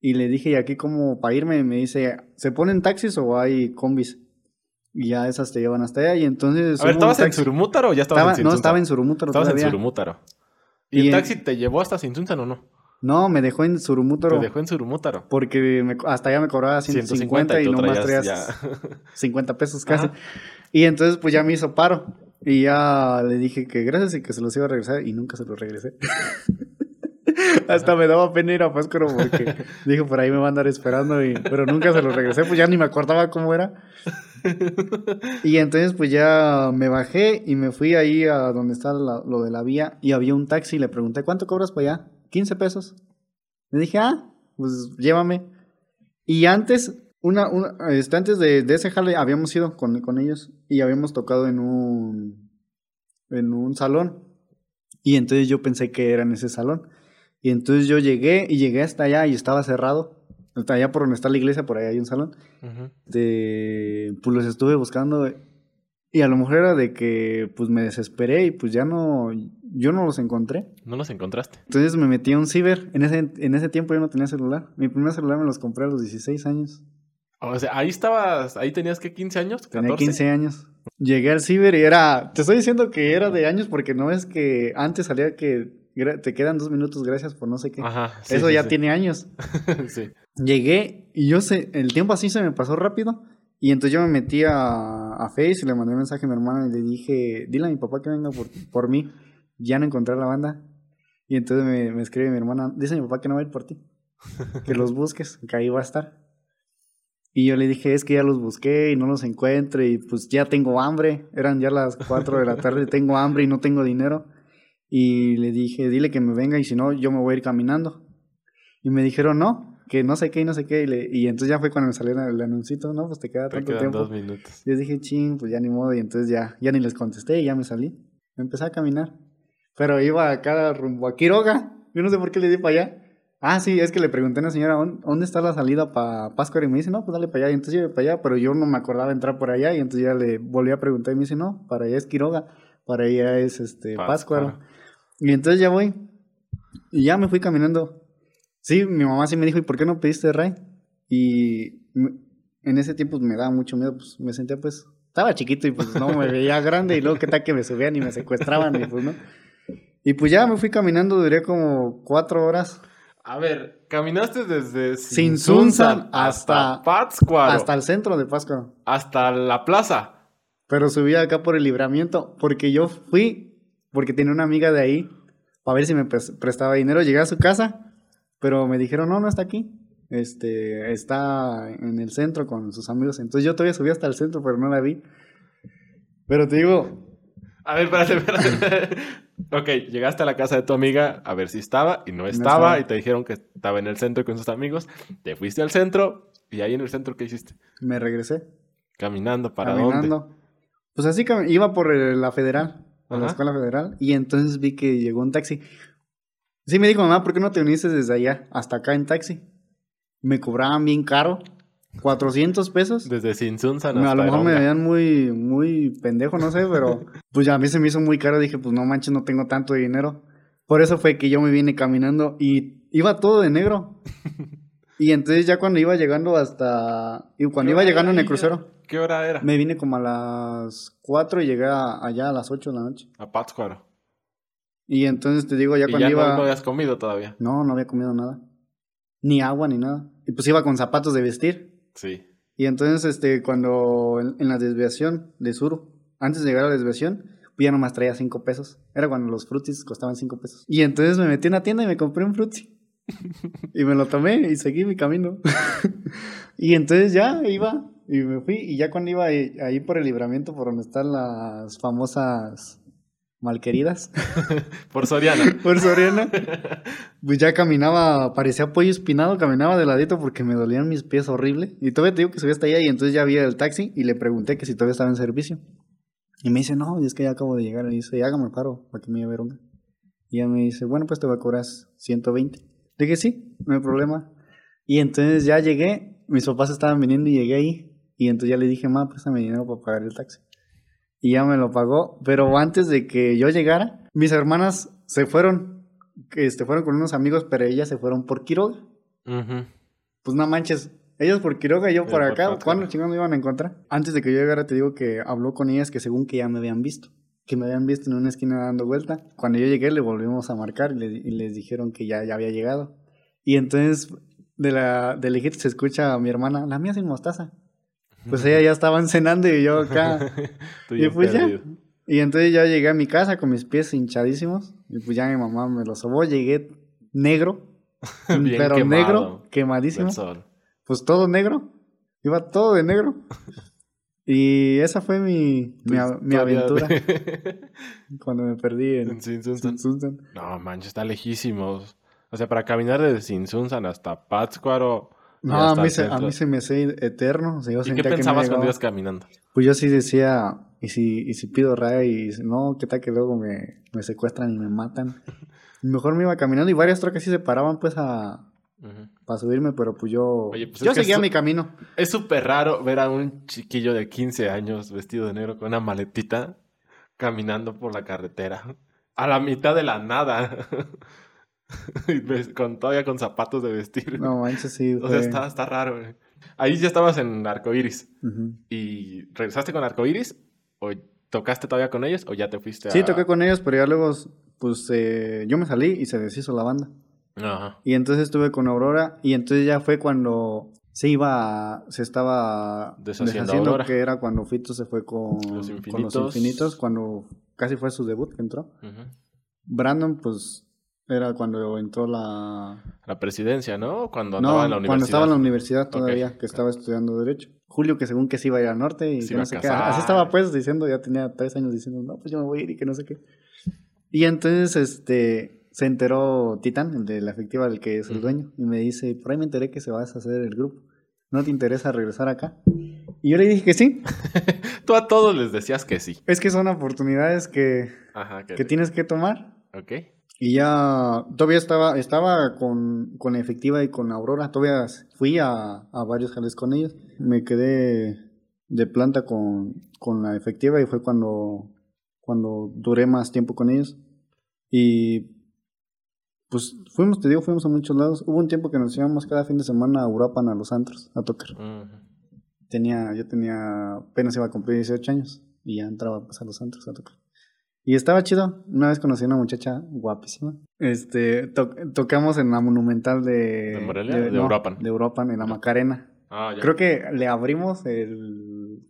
Y le dije, ¿y aquí cómo para irme? Y me dice, ¿se ponen taxis o hay combis? Y ya esas te llevan hasta allá. Y entonces... A ver, ¿estabas en Surumútaro o ya estabas Estaba- en no, Sinsunsan? estaba en Surumútaro Estabas en. Surumútaro. ¿Y, Y el en- taxi te llevó hasta Sinsunsan o no? No, me dejó en Te Surumútaro. dejó en Surumútaro. Porque me- hasta allá me cobraba 150, y, tú nomás traías traías ya- *laughs* 50 pesos casi. Ajá. Y entonces pues ya me hizo paro. Y ya le dije que gracias y que se los iba a regresar y nunca se los regresé. *laughs* Hasta me daba pena ir a Páscoro porque *laughs* dije por ahí me va a andar esperando, y, pero nunca se los regresé, pues ya ni me acordaba cómo era. Y entonces pues ya me bajé y me fui ahí a donde está la- lo de la vía y había un taxi y le pregunté, ¿cuánto cobras para allá? 15 pesos. Le dije, ah, pues llévame. Y antes, una, una- este, antes de, de ese jale habíamos ido con, con ellos y habíamos tocado en un, en un salón. Y entonces yo pensé que era en ese salón. Y entonces yo llegué y llegué hasta allá y estaba cerrado. Hasta allá por donde está la iglesia, por ahí hay un salón. Este, pues los estuve buscando y a lo mejor era de que pues me desesperé y pues ya no, yo no los encontré. ¿No los encontraste? Entonces me metí a un ciber. En ese, en ese tiempo yo no tenía celular. Mi primer celular me los compré a los 16 años. O sea, ahí estabas, ahí tenías que 15 años, 14. Tenía 15 años. Llegué al ciber y era, te estoy diciendo que era de años porque no es que antes salía que te quedan dos minutos gracias por no sé qué. Ajá. sí, Eso sí, ya sí. tiene años. *laughs* sí. Llegué y yo sé, el tiempo así se me pasó rápido. Y entonces yo me metí a, a Face y le mandé un mensaje a mi hermana y le dije, dile a mi papá que venga por, por mí. Ya no encontré a la banda. Y entonces me, me escribe mi hermana, dice a mi papá que no va a ir por ti. Que los *laughs* busques, que ahí va a estar. Y yo le dije, es que ya los busqué y no los encuentro y pues ya tengo hambre. Eran ya las 4 de la tarde, *laughs* tengo hambre y no tengo dinero. Y le dije, dile que me venga y si no, yo me voy a ir caminando. Y me dijeron, no, que no sé qué y no sé qué. Y, le- y entonces ya fue cuando me salió el anuncito, no, pues te queda Te tanto quedan tiempo. dos minutos. Yo dije, ching, pues ya ni modo. Y entonces ya, ya ni les contesté y ya me salí. Me empecé a caminar. Pero iba acá rumbo a Quiroga. Yo no sé por qué le di para allá. Ah, sí, es que le pregunté a una señora, "¿Dónde- ¿dónde está la salida para Pascua? Y me dice, no, pues dale para allá. Y entonces yo iba para allá, pero yo no me acordaba entrar por allá. Y entonces ya le volví a preguntar y me dice, no, para allá es Quiroga, para allá es este. Pátzcuaro. Y entonces ya voy. Y ya me fui caminando. Sí, mi mamá sí me dijo, ¿y por qué no pediste ray? Y en ese tiempo me daba mucho miedo, pues me sentía pues, estaba chiquito y pues no me veía grande y luego qué tal que me subían y me secuestraban y pues no. Y pues ya me fui caminando, duré como cuatro horas A ver, caminaste desde Sinsunzan hasta- hasta Pátzcuaro, hasta el centro de Pascua. hasta la plaza. Pero subí acá por el libramiento porque yo fui, porque tenía una amiga de ahí, para ver si me pres- prestaba dinero. Llegué a su casa, pero me dijeron, no, no está aquí. Este, está en el centro con sus amigos. Entonces yo todavía subí hasta el centro, pero no la vi. Pero te digo, A ver, espérate, espérate. ok, llegaste a la casa de tu amiga a ver si estaba y no estaba, estaba. y te dijeron que estaba en el centro con sus amigos. Te fuiste al centro y ahí en el centro, ¿qué hiciste? me regresé Caminando, ¿para dónde? caminando. Pues así cami- iba por la federal, por la Ajá. escuela federal, y entonces vi que llegó un taxi. Sí me dijo, mamá, ¿por qué no te viniste desde allá hasta acá en taxi? Me cobraban bien caro, 400 pesos. Desde Sinsunzan hasta a lo mejor me veían muy, muy pendejo, no sé, pero *laughs* pues ya a mí se me hizo muy caro. Dije, pues no manches, no tengo tanto dinero. Por eso fue que yo me vine caminando y iba todo de negro. *laughs* Y entonces ya cuando iba llegando hasta... Y cuando ¿Qué iba llegando en el crucero, ¿Qué hora era? me vine como a las 4 y llegué a- allá a las 8 de la noche. A Pátzcuaro. Y entonces te digo, ya y cuando ya no- iba... no, habías comido todavía. No, no había comido nada. Ni agua, ni nada. Y pues iba con zapatos de vestir. Sí. Y entonces, este, cuando en, en la desviación de sur, antes de llegar a la desviación, pues ya nomás traía cinco pesos. Era cuando los frutis costaban cinco pesos. Y entonces me metí en la tienda y me compré un frutti. y me lo tomé y seguí mi camino. *laughs* y entonces ya iba y me fui. Y ya cuando iba ahí, ahí por el libramiento, por donde están las famosas malqueridas, *laughs* Por Soriana. *laughs* por Soriana, pues ya caminaba, parecía pollo espinado, caminaba de ladito porque me dolían mis pies horrible. Y todavía te digo que subí hasta allá y entonces ya vi el taxi y le pregunté que si todavía estaba en servicio. Y me dice, no, es que ya acabo de llegar. Y dice, hágame paro para que me lleve a Veronga. Y ella me dice, bueno, pues te voy a cobrar 120. Le dije, sí, no hay problema. Y entonces ya llegué, mis papás estaban viniendo y llegué ahí. Y entonces ya le dije, ma, préstame dinero para pagar el taxi. Y ya me lo pagó. Pero antes de que yo llegara, mis hermanas se fueron, este, fueron con unos amigos, pero ellas se fueron por Quiroga. Pues no manches, ellos por Quiroga y yo por por acá. Pátzcuaro. ¿Cuándo chingados me iban a encontrar? Antes de que yo llegara, te digo que habló con ellas que según que ya me habían visto. Que me habían visto en una esquina dando vuelta. Cuando yo llegué, le volvimos a marcar y, le- y les dijeron que ya, ya había llegado. Y entonces, de la de lejito se escucha a mi hermana, la mía sin mostaza. Pues ella ya estaban cenando y yo acá. *laughs* Y pues ya. Y entonces ya llegué a mi casa con mis pies hinchadísimos. Y pues ya mi mamá me lo sobó. Llegué negro. *laughs* Bien pero quemado negro, quemadísimo. Pues todo negro. Iba todo de negro. *laughs* Y esa fue mi, mi, aventura de- cuando me perdí en en. No, manches, está lejísimos. O sea, para caminar desde Sinsunzan hasta Pátzcuaro. No, a mí, se, a mí se me hace eterno. O sea, yo ¿Y qué pensabas cuando ibas caminando? Pues yo sí decía, ¿y si, y si pido raya? Y no, ¿qué tal que luego me, me secuestran y me matan? *laughs* Mejor me iba caminando y varias trocas sí se paraban pues a, para subirme, pero pues yo, Oye, pues yo seguía mi camino. Es súper raro ver a un chiquillo de 15 años vestido de negro con una maletita caminando por la carretera. A la mitad de la nada. *laughs* *laughs* Con, todavía con zapatos de vestir. No manches, sí. o sea, está, está raro. güey. Ahí ya estabas en Arcoiris. Ujú. ¿Y regresaste con Arcoiris? ¿O tocaste todavía con ellos? ¿O ya te fuiste a.? Sí, toqué con ellos, pero ya luego, pues eh, yo me salí y se deshizo la banda. Ajá. Y entonces estuve con Aurora y entonces ya fue cuando se iba, se estaba Deshaciendo Aurora. que era cuando Fito se fue con Los con los Infinitos. infinitos, cuando casi fue su debut que entró. Ujú. Brandon, pues, era cuando entró la... La presidencia, ¿no? Cuando No, andaba en la universidad. cuando estaba en la universidad todavía, Ok. que estaba estudiando Derecho. Julio, que según que se iba a ir al norte y Se que no sé qué. Así estaba pues diciendo, ya tenía tres años diciendo, no, pues yo me voy a ir y que no sé qué. Y entonces, este, se enteró Titán, el de la efectiva, el que es el Ujú. dueño, y me dice, por ahí me enteré que se va a deshacer el grupo. ¿No te interesa regresar acá? Y yo le dije que sí. *laughs* Tú a todos les decías que sí. Es que son oportunidades que, Ajá. Que, que tienes que tomar. Ok. Y ya, todavía estaba, estaba con, con efectiva y con Aurora. Todavía fui a, a varios jales con ellos. Me quedé de planta con, con la efectiva y fue cuando, cuando duré más tiempo con ellos. Y pues fuimos, te digo, fuimos a muchos lados. Hubo un tiempo que nos íbamos cada fin de semana a Uruapan, a los antros, a tocar. Tenía, yo tenía, apenas iba a cumplir 18 años y ya entraba pues, a los antros a tocar. Y estaba chido. Una vez conocí a una muchacha guapísima. Este, tocamos en la Monumental de... ¿De Morelia? De, Uruapan. De Uruapan, en la Macarena. Ah, ya. Creo que le abrimos el...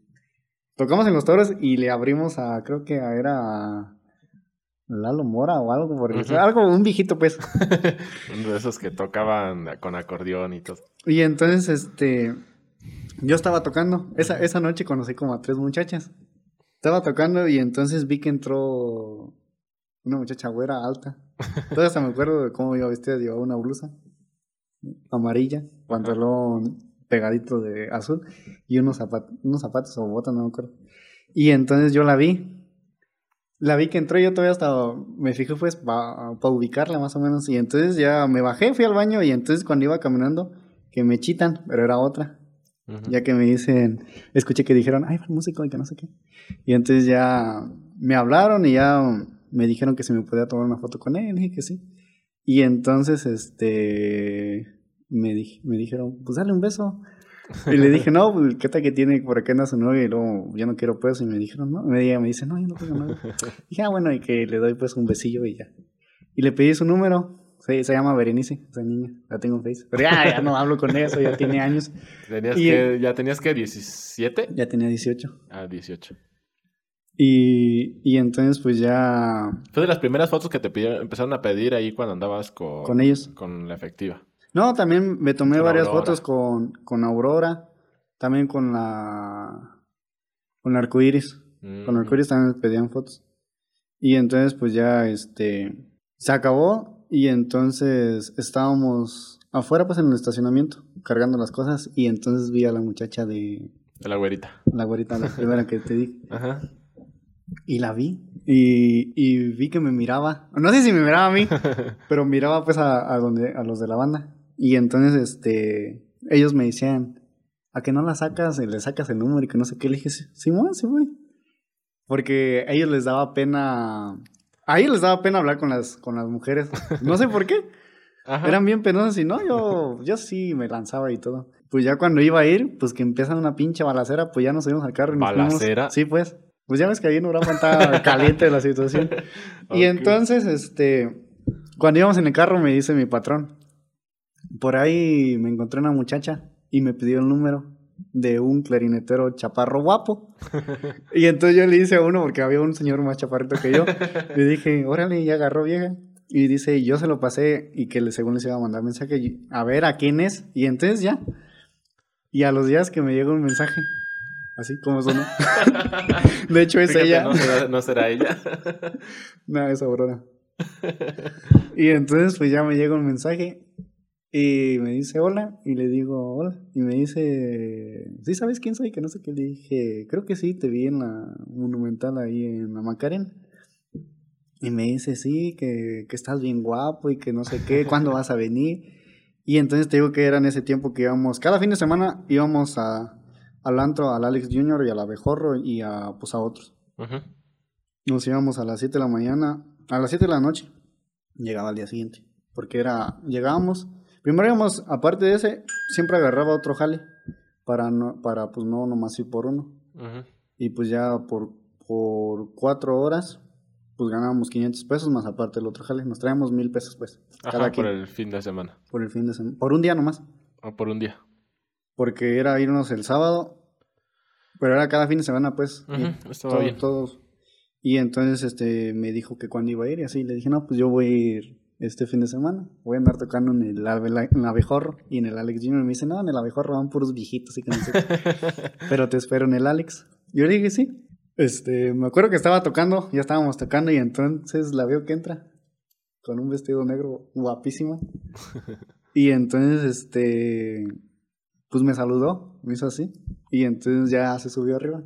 Tocamos en los toros y le abrimos a, creo que era Lalo Mora o algo por el Algo, un viejito pues. *laughs* Uno de esos que tocaban con acordeón y todo. Y entonces, este... Yo estaba tocando. Esa, esa noche conocí como a tres muchachas. Estaba tocando y entonces vi que entró una muchacha güera alta. *laughs* Todavía hasta me acuerdo de cómo iba vestida. Llevaba una blusa amarilla, pantalón pegadito de azul y unos, zapatos, unos zapatos o botas, no me acuerdo. Y entonces yo la vi. La vi que entró y yo todavía hasta me fijé pues para ubicarla más o menos. Y entonces ya me bajé, fui al baño y entonces cuando iba caminando que me chitan, pero era otra. Ya que me dicen, escuché que dijeron, ay, músico y que no sé qué. Y entonces ya me hablaron y ya me dijeron que se me podía tomar una foto con él, y que sí. Y entonces, este, me, me dijeron, pues dale un beso. Y le dije, no, pues, ¿qué tal que tiene por acá anda su novia? Y luego, yo no quiero pues. Y me dijeron, no. Me, me dice, no, yo no tengo novia. *laughs* Dije, ah, bueno, y que le doy pues un besillo y ya. Y le pedí su número. Sí, se llama Berenice, esa niña. La tengo en Facebook. Pero ya, *laughs* ya no hablo con ella, eso ya tiene años. ¿Tenías que, ¿Ya tenías que 17? Ya tenía 18. Ah, 18. Y, y entonces, pues ya. Fue de las primeras fotos que te pidieron, empezaron a pedir ahí cuando andabas con, con ellos. Con la efectiva. No, también me tomé varias fotos con, con Aurora. También con la. Con la arcoiris. Con mm. arcoiris también me pedían fotos. Y entonces, pues ya, este. Se acabó y entonces estábamos afuera, pues en el estacionamiento, cargando las cosas. Y entonces vi a la muchacha de. De la güerita. La güerita, la primera que te di. *laughs* Ajá. Y la vi. Y, y, vi que me miraba. No sé si me miraba a mí, *laughs* pero miraba pues a, a, donde, a los de la banda. Y entonces, este. Ellos me decían, ¿a que no la sacas? Y le sacas el número y que no sé qué. Le dije, sí, sí, sí, voy. Porque a ellos les daba pena Ahí les daba pena hablar con las, con las mujeres. No sé por qué. *laughs* Eran bien penosas y no, yo, yo sí me lanzaba y todo. Pues ya cuando iba a ir, pues que empieza una pinche balacera, pues ya nos subimos al carro y nos ¿Balacera? Sí, pues. Pues ya ves que ahí en Europa estaba caliente la situación. *laughs* Y entonces, este, cuando íbamos en el carro me dice mi patrón, por ahí me encontré una muchacha y me pidió el número de un clarinetero chaparro guapo. y entonces yo le hice a uno, porque había un señor más chaparrito que yo, le dije, órale, y agarró vieja. Y dice, yo se lo pasé y que según les iba a mandar mensaje, a ver a quién es. Y entonces ya. Y a los días que me llega un mensaje, así como sonó. *laughs* de hecho es ella. No será, no será ella. *laughs* no, es Aurora. y entonces pues ya me llega un mensaje y me dice hola, y le digo hola. Y me dice, ¿sí sabes quién soy? Que no sé qué. Le dije, creo que sí, te vi en la Monumental ahí en la Macarena. Y me dice, sí, que, que estás bien guapo y que no sé qué, ¿cuándo vas a venir? Y entonces te digo que era en ese tiempo que íbamos, cada fin de semana íbamos a, al antro, al Alex Junior y al Abejorro y a, pues a otros. Nos íbamos a las 7 de la mañana, a las 7 de la noche. Llegaba al día siguiente. Porque era, llegábamos Primero íbamos, aparte de ese, siempre agarraba otro jale para no, para pues no nomás ir por uno. Y pues ya por, por cuatro horas, pues ganábamos 500 pesos más aparte del otro jale. Nos traíamos mil pesos pues. Ajá, por el fin de semana. Por el fin de semana. Por un día nomás. Ah, por un día. Porque era irnos el sábado, pero era cada fin de semana pues. Estaba bien. Todos. Y entonces este me dijo que cuando iba a ir y así. Le dije, no, pues yo voy a ir este fin de semana. Voy a andar tocando en el, Abejorro y en el Alex Junior. Me dice, no, en el Abejorro van puros viejitos y que no sé. *laughs* Pero te espero en el Alex. Yo le dije, sí. Este, me acuerdo que estaba tocando, ya estábamos tocando y entonces la veo que entra con un vestido negro guapísima. *laughs* y entonces, este, pues me saludó, me hizo así. Y entonces ya se subió arriba.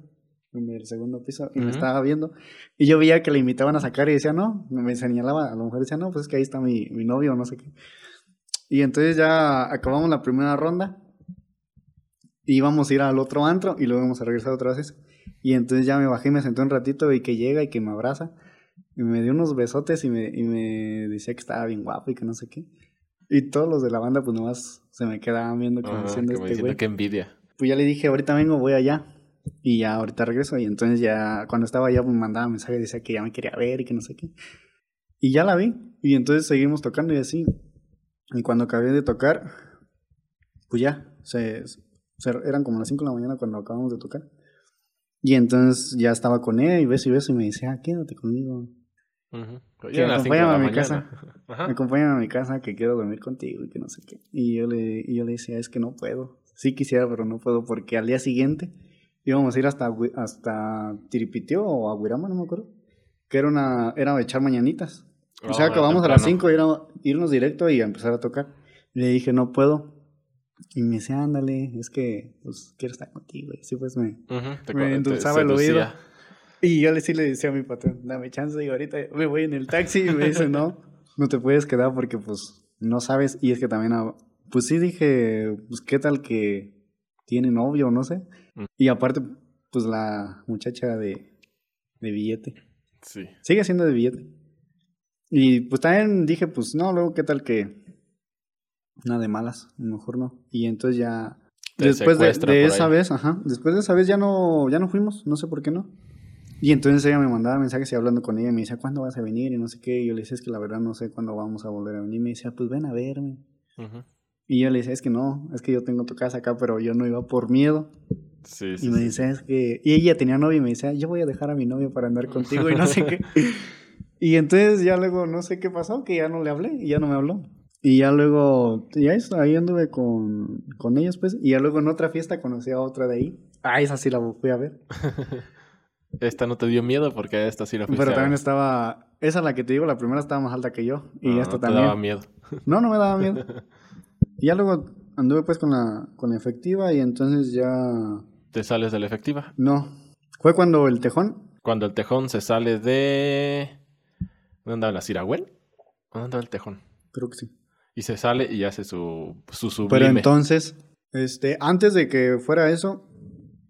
En el segundo piso y me estaba viendo. Y yo veía que le invitaban a sacar y decía, no, me señalaba, a lo mejor decía, no, pues es que ahí está mi, mi novio, no sé qué. Y entonces ya acabamos la primera ronda. Y íbamos a ir al otro antro y luego íbamos a regresar otra vez. Y entonces ya me bajé y me senté un ratito y que llega y que me abraza. Y me dio unos besotes y me, y me decía que estaba bien guapo y que no sé qué. Y todos los de la banda, pues nomás se me quedaban viendo como diciendo este güey. Qué envidia. Pues ya le dije, ahorita vengo, voy allá. Y ya ahorita regreso. Y entonces ya, cuando estaba allá, pues me mandaba mensaje, decía que ya me quería ver y que no sé qué. Y ya la vi. Y entonces seguimos tocando y así. Y cuando acabé de tocar, pues ya, se, eran como las 5 de la mañana cuando acabamos de tocar. Y entonces ya estaba con ella y beso y beso y me decía, ah, quédate conmigo. Que me acompañan a mi casa. *laughs* Me acompañan a mi casa que quiero dormir contigo y que no sé qué. Y yo le, y yo le decía, es que no puedo. Sí quisiera, pero no puedo porque al día siguiente íbamos a ir hasta, hasta Tiripitio o Aguirama, no me acuerdo. Que era una, era echar mañanitas. o sea, ah, acabamos a las 5 y era irnos directo y a empezar a tocar. Le dije, no puedo. Y me decía, ándale, es que pues quiero estar contigo. Y así pues me, me endulzaba el oído. Y yo le sí le decía a mi patrón, dame chance y ahorita me voy en el taxi y me dice, no, no te puedes quedar porque pues no sabes. Y es que también, ah, pues sí dije, pues qué tal que tiene novio, no sé. Mm. Y aparte, pues la muchacha de, de billete. Sí. Sigue siendo de billete. Y pues también dije, pues no, luego qué tal que nada de malas, a lo mejor no. Y entonces ya después de, de esa vez, ajá, después de esa vez ya no ya no fuimos, no sé por qué no. Y entonces ella me mandaba mensajes y hablando con ella me decía, ¿cuándo vas a venir? Y no sé qué. Y yo le decía, es que la verdad no sé cuándo vamos a volver a venir. Y me decía, pues ven a verme. Y yo le decía, es que no, es que yo tengo tu casa acá, pero yo no iba por miedo. Sí, sí, y me dice, es que... Y ella tenía novio y me decía, yo voy a dejar a mi novio para andar contigo y no sé qué. *laughs* y entonces ya luego no sé qué pasó, que ya no le hablé y ya no me habló. Y ya luego, ya eso, ahí anduve con, con ellos, pues. Y ya luego en otra fiesta conocí a otra de ahí. Ah, esa sí la fui a ver. *laughs* Esta no te dio miedo porque esta sí la fuiste Pero también estaba... Esa la que te digo, la primera estaba más alta que yo. Y esta no también. daba miedo. No, no me daba miedo. *laughs* y ya luego anduve pues con la, con la efectiva y entonces ya... ¿Te sales de la efectiva? No. Fue cuando el tejón... Cuando el tejón se sale de... ¿Dónde andaba la Cirahuel? ¿Dónde andaba el tejón? Creo que sí. Y se sale y hace su, su sublime. Pero entonces, este, antes de que fuera eso,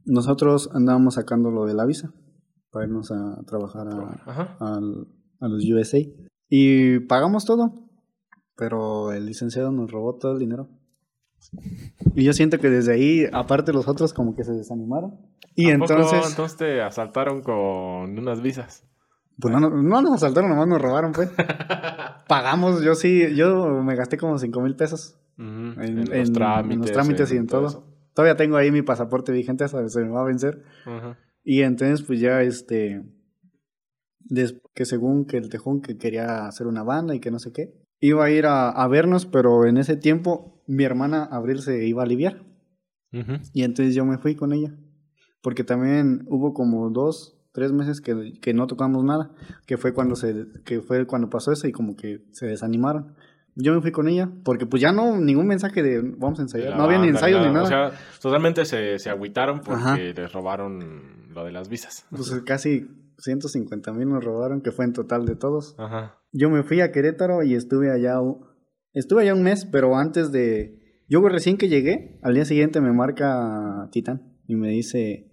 nosotros andábamos sacando lo de la visa para irnos a trabajar a, los USA. Y pagamos todo, pero el licenciado nos robó todo el dinero. Y yo siento que desde ahí, aparte los otros como que se desanimaron. Y entonces... entonces te asaltaron con unas visas. Pues no, no, nos asaltaron, nomás nos robaron, pues. *laughs* Pagamos, yo sí, yo me gasté como 5 mil pesos. en, los trámites, y en, todo. Todavía tengo ahí mi pasaporte vigente, hasta se me va a vencer. Y entonces, pues ya, este, que según que el tejón que quería hacer una banda y que no sé qué, iba a ir a, vernos, pero en ese tiempo mi hermana Abril se iba a aliviar. Y entonces yo me fui con ella. Porque también hubo como dos, tres meses que, que, no tocamos nada, que fue cuando se, que fue cuando pasó eso y como que se desanimaron. Yo me fui con ella, porque pues ya no, ningún mensaje de vamos a ensayar, no había ni ensayo ni nada. O sea, totalmente se, se agüitaron porque les robaron lo de las visas. Pues casi 150 mil nos robaron, que fue en total de todos. Ajá. Yo me fui a Querétaro y estuve allá, estuve allá un mes, pero antes de, yo recién que llegué, al día siguiente me marca Titán y me dice,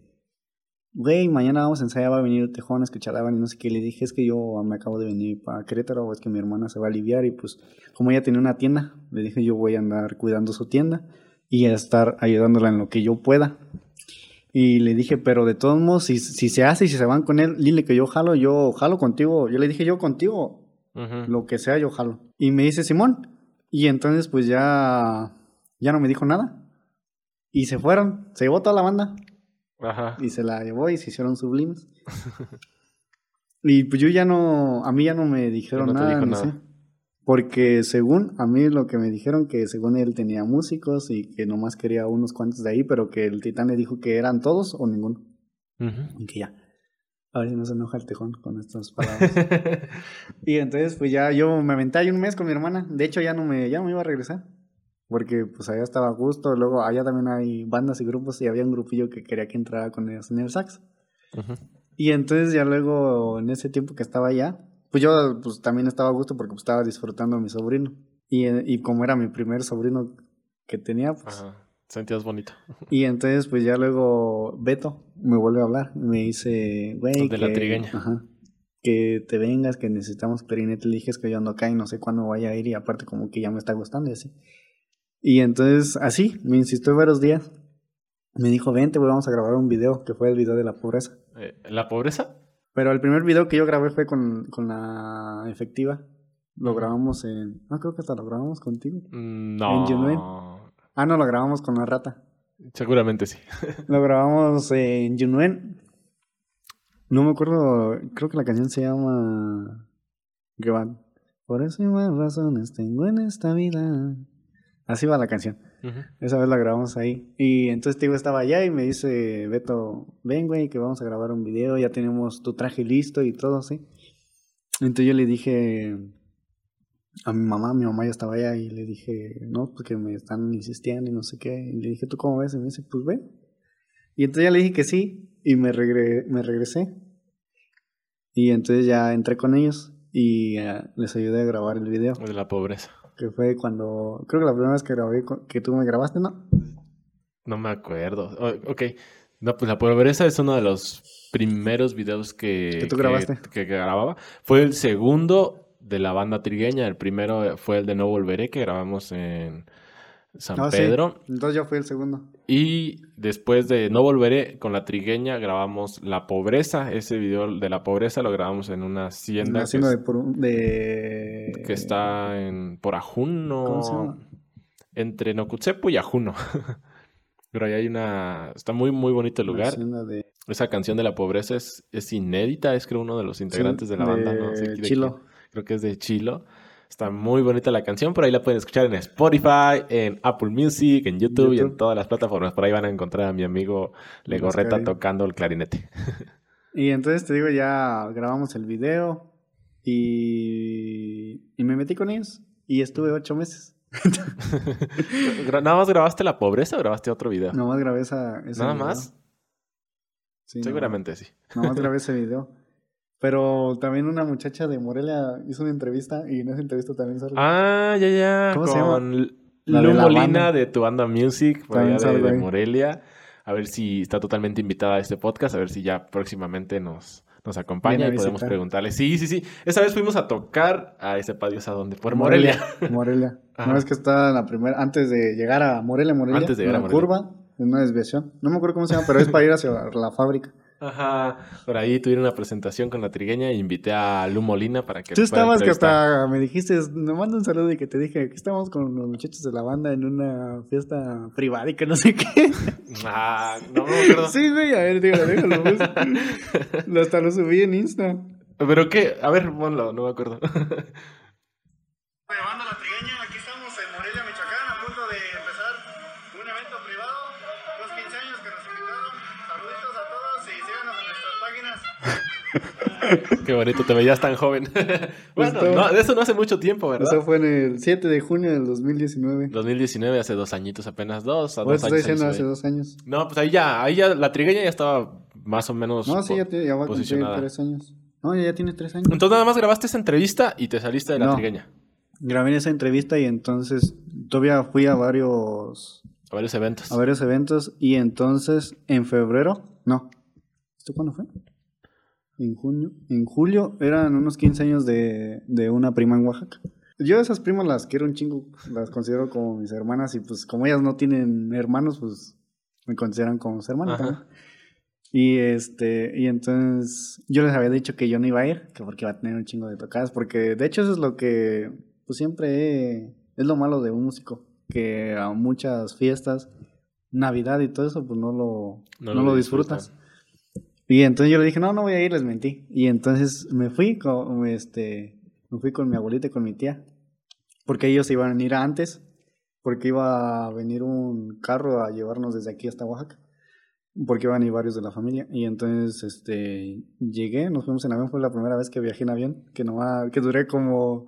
güey, mañana vamos a ensayar, va a venir el tejón a escuchar a y no sé qué. Le dije, es que yo me acabo de venir para Querétaro, es que mi hermana se va a aliviar y pues como ella tenía una tienda, le dije, yo voy a andar cuidando su tienda y a estar ayudándola en lo que yo pueda. Y le dije, pero de todos modos, si, si se hace y si se van con él, dile que yo jalo, yo jalo contigo. Yo le dije, yo contigo, lo que sea, yo jalo. Y me dice, Simón. Y entonces pues ya, ya no me dijo nada. Y se fueron, se llevó toda la banda. Ajá. Y se la llevó y se hicieron sublimes. *laughs* y pues yo ya no, a mí ya no me dijeron nada, nada. Porque según a mí lo que me dijeron que según él tenía músicos y que nomás quería unos cuantos de ahí, pero que el titán le dijo que eran todos o ninguno. Y que ya. A ver si no se enoja el tejón con estas palabras. *laughs* y entonces pues ya yo me aventé ahí un mes con mi hermana. De hecho ya no me, ya no me iba a regresar porque pues allá estaba a gusto, luego allá también hay bandas y grupos y había un grupillo que quería que entrara con ellos en el sax. Y entonces ya luego, en ese tiempo que estaba allá, pues yo pues también estaba a gusto porque pues, estaba disfrutando a mi sobrino. Y, y como era mi primer sobrino que tenía, pues... Ajá. Sentías bonito. Y entonces, pues ya luego Beto me vuelve a hablar. Me dice, güey. De la trigueña. Ajá. Que te vengas, que necesitamos clarinete. Le dije, es que yo ando acá y no sé cuándo vaya a ir. Y aparte, como que ya me está gustando y así. Y entonces, así, me insistió varios días. Me dijo, vente, güey, vamos a grabar un video, que fue el video de la pobreza. Eh, ¿La pobreza? Pero el primer video que yo grabé fue con, con la efectiva. Lo grabamos en. No, creo que hasta lo grabamos contigo. Mm, No. En Junuen. Ah, no, lo grabamos con la rata. Seguramente sí. *laughs* Lo grabamos en Junuen. No me acuerdo, creo que la canción se llama. ¿Qué va? Por eso y más razones tengo en esta vida. Así va la canción. Esa vez la grabamos ahí. Y entonces Tigo estaba allá y me dice, Beto, ven, güey, que vamos a grabar un video. Ya tenemos tu traje listo y todo, así. Entonces yo le dije a mi mamá, mi mamá ya estaba allá y le dije, no, pues que me están insistiendo y no sé qué. Y le dije, ¿tú cómo ves? Y me dice, pues ven. Y entonces ya le dije que sí y me, regre- me regresé. Y entonces ya entré con ellos y eh, les ayudé a grabar el video. De la pobreza. Que fue cuando, creo que la primera vez que grabé, que tú me grabaste, ¿no? No me acuerdo. O- ok. No, pues la pobreza es uno de los primeros videos que, Que tú grabaste. que, que grababa. Fue el segundo de la banda trigueña. El primero fue el de No Volveré que grabamos en San Ah, sí. Pedro. Entonces yo fui el segundo. Y después de No Volveré con la trigueña grabamos La Pobreza. Ese video de La Pobreza lo grabamos en una hacienda que, de, por de... que está en, por Ajuno. ¿Cómo se llama? Entre Nocutzepo y Ajuno. *laughs* Pero ahí hay una... Está muy, muy bonito el lugar. De... Esa canción de La Pobreza es, es inédita. Es creo uno de los integrantes sí, de la banda. No sé de de Chilo. Creo que es de Chilo. Está muy bonita la canción. Por ahí la pueden escuchar en Spotify, en Apple Music, en YouTube, y en todas las plataformas. Por ahí van a encontrar a mi amigo Legorreta tocando el clarinete. Y entonces te digo, ya grabamos el video y, y me metí con ellos y estuve ocho meses. *laughs* ¿Nada más grabaste La Pobreza o grabaste otro video? Nomás grabé esa, ese ¿Nada video. más? Sí, Seguramente sí. Nomás, nomás grabé ese video. Pero también una muchacha de Morelia hizo una entrevista y en esa entrevista también sale. Ah, ya, ya. ¿Cómo con se llama? Lu de Molina banda. de tu banda Music, por allá de, de. Morelia. A ver si está totalmente invitada a este podcast, a ver si ya próximamente nos, nos acompaña y podemos preguntarle. Sí, sí, sí. Esa vez fuimos a tocar a ese Dios a dónde. Por Morelia. Morelia. *laughs* No es que está en la primera, antes de llegar a Morelia, Morelia. Antes de llegar a Morelia. curva, en una desviación. No me acuerdo cómo se llama, pero es para ir hacia la fábrica. Ajá. Por ahí tuvieron una presentación con la trigueña e invité a Lu Molina para que Tú estabas que hasta me dijiste, me mando un saludo y que te dije que estamos con los muchachos de la banda en una fiesta privada y que no sé qué. *laughs* Ah, no me acuerdo. sí, güey, a ver, dígalo, dígalo. pues. Lo- hasta lo subí en Insta. ¿Pero qué? A ver, ponlo, no me acuerdo. Banda La *laughs* Qué bonito, te veías tan joven. *laughs* bueno, no, de eso no hace mucho tiempo, ¿verdad? Eso fue en el 7 de junio del 2019. 2019, hace dos añitos apenas, dos, a Pues dos estoy años. diciendo hace dos años. No, pues ahí ya, ahí ya, la trigueña ya estaba más o menos No, sí, ya, te- ya va a cumplir tres años. No, ya, ya tiene tres años. Entonces nada más grabaste esa entrevista y te saliste de la No. trigueña. Grabé esa entrevista y entonces todavía fui a varios, A varios eventos. a varios eventos y entonces en febrero, no, ¿esto cuándo fue? En junio, en julio eran unos 15 años de, de una prima en Oaxaca. Yo esas primas las quiero un chingo, las considero como mis hermanas y pues como ellas no tienen hermanos, pues me consideran como sus hermanas. También. Y este, y entonces yo les había dicho que yo no iba a ir, que porque iba a tener un chingo de tocadas, porque de hecho eso es lo que pues siempre es lo malo de un músico, que a muchas fiestas, Navidad y todo eso, pues no lo, No no lo lo disfrutas. Y entonces yo le dije, no, no voy a ir, les mentí. Y entonces me fui con, este, me fui con mi abuelita y con mi tía. Porque ellos iban a ir antes, porque iba a venir un carro a llevarnos desde aquí hasta Oaxaca. Porque iban a ir varios de la familia. Y entonces, este, llegué, nos fuimos en avión, fue la primera vez que viajé en avión, que no que duré como,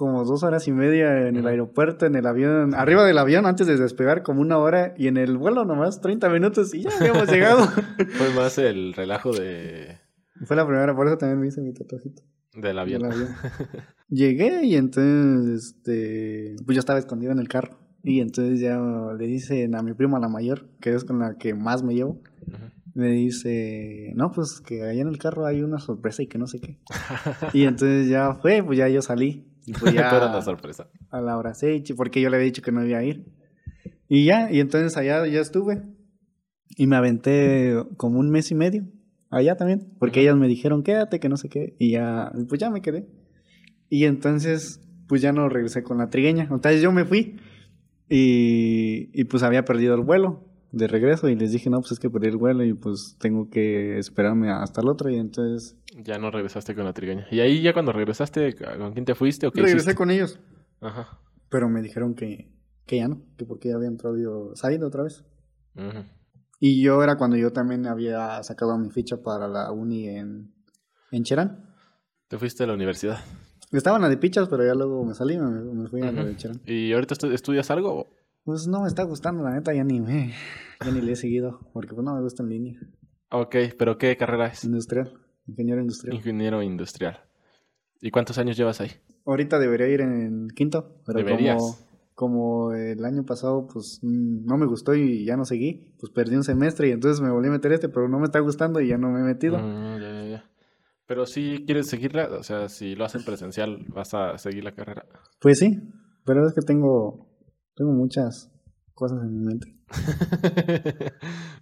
como dos horas y media en el aeropuerto, en el avión, arriba del avión antes de despegar como una hora y en el vuelo nomás 30 minutos y ya habíamos *laughs* llegado. Fue más el relajo de... Fue la primera, por eso también me hice mi tatuajito. Del avión. Del avión. *laughs* Llegué y entonces, este, pues yo estaba escondido en el carro. Y entonces ya le dicen a mi prima la mayor, que es con la que más me llevo, me dice, no, pues que allá en el carro hay una sorpresa y que no sé qué. *laughs* y entonces ya fue, pues ya yo salí. Y pues *laughs* ya Era la sorpresa. a la hora sí, porque yo le había dicho que no iba a ir. Y ya, y entonces allá ya estuve. Y me aventé como un mes y medio. Allá también. Porque Ujú. ellas me dijeron, quédate, que no sé qué. Y ya, pues ya me quedé. Y entonces, pues ya no regresé con la trigueña. Entonces yo me fui. Y, y pues había perdido el vuelo de regreso. Y les dije, no, pues es que perdí el vuelo y pues tengo que esperarme hasta el otro. Y entonces Ya no regresaste con la trigueña. Y ahí ya cuando regresaste, ¿con quién te fuiste o qué regresé hiciste? con ellos. Ajá. Pero me dijeron que, que ya no, que porque ya habían traído, salido otra vez. Ujú. Y yo era cuando yo también había sacado mi ficha para la uni en, en Cherán. Te fuiste a la universidad. Estaba en la de pichas, pero ya luego me salí y me, me fui a la de. Cherán. ¿Y ahorita estu- estudias algo? Pues no me está gustando, la neta, ya ni me, ya ni le he seguido, porque pues no me gusta en línea. Ok, pero ¿qué carrera es? Industrial, ingeniero industrial. Ingeniero industrial. ¿Y cuántos años llevas ahí? Ahorita debería ir en quinto, pero Deberías. como, como el año pasado pues mm, no me gustó y ya no seguí, pues perdí un semestre y entonces me volví a meter este, pero no me está gustando y ya no me he metido. Mm, ya, ya, ya. Pero si quieres seguirla, o sea, si lo hacen presencial, vas a seguir la carrera. Pues sí, pero es que tengo, tengo muchas cosas en mi mente. *laughs*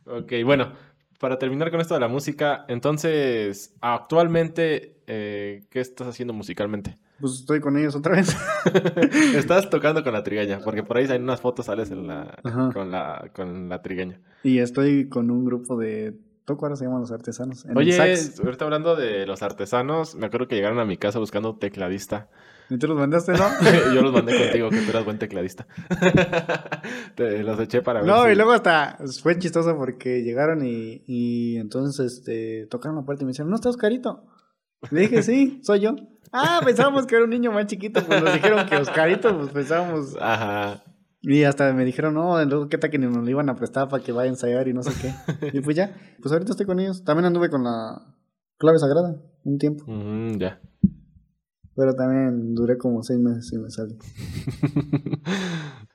ok, bueno, para terminar con esto de la música, entonces, actualmente, eh, ¿qué estás haciendo musicalmente? Pues estoy con ellos otra vez. *laughs* estás *laughs* tocando con la trigueña, porque por ahí en unas fotos sales en la, con, la, con la trigueña. y estoy con un grupo de toco, ahora se llaman los artesanos. En Oye, sax. ahorita hablando de los artesanos, me acuerdo que llegaron a mi casa buscando tecladista. ¿Y tú los mandaste, no? *laughs* Yo los mandé contigo, que tú eras buen tecladista. *laughs* Te los eché para ver No, si- y luego hasta fue chistoso porque llegaron y, y entonces este, tocaron la puerta y me dijeron, ¿no está Oscarito? Le dije, sí, soy yo. Ah, pensábamos que era un niño más chiquito, pues nos dijeron que Oscarito, pues pensábamos. Ajá. Y hasta me dijeron, no, luego qué tal que ni nos lo iban a prestar para que vaya a ensayar y no sé qué. *laughs* Y pues ya, pues ahorita estoy con ellos. También anduve con la clave sagrada un tiempo, Mm, ya. Pero también duré como seis meses y me salí. *laughs*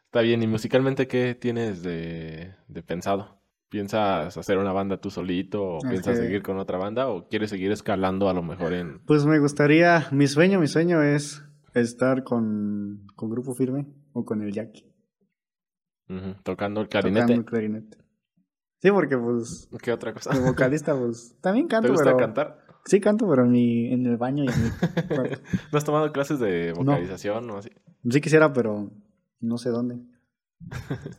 Está bien, ¿y musicalmente qué tienes de, de pensado? ¿Piensas hacer una banda tú solito o piensas seguir con otra banda o quieres seguir escalando a lo mejor en... Pues me gustaría, mi sueño, mi sueño es estar con, con Grupo Firme o con el Jackie. Tocando el tocando clarinete? el clarinete. Sí, porque pues ¿Qué otra cosa? de vocalista pues también *laughs* ¿Te canto, gusta pero cantar? Sí canto, pero en mi en el baño y en mi *laughs* cuarto. ¿No has tomado clases de No. vocalización o así? Sí quisiera, pero no sé dónde.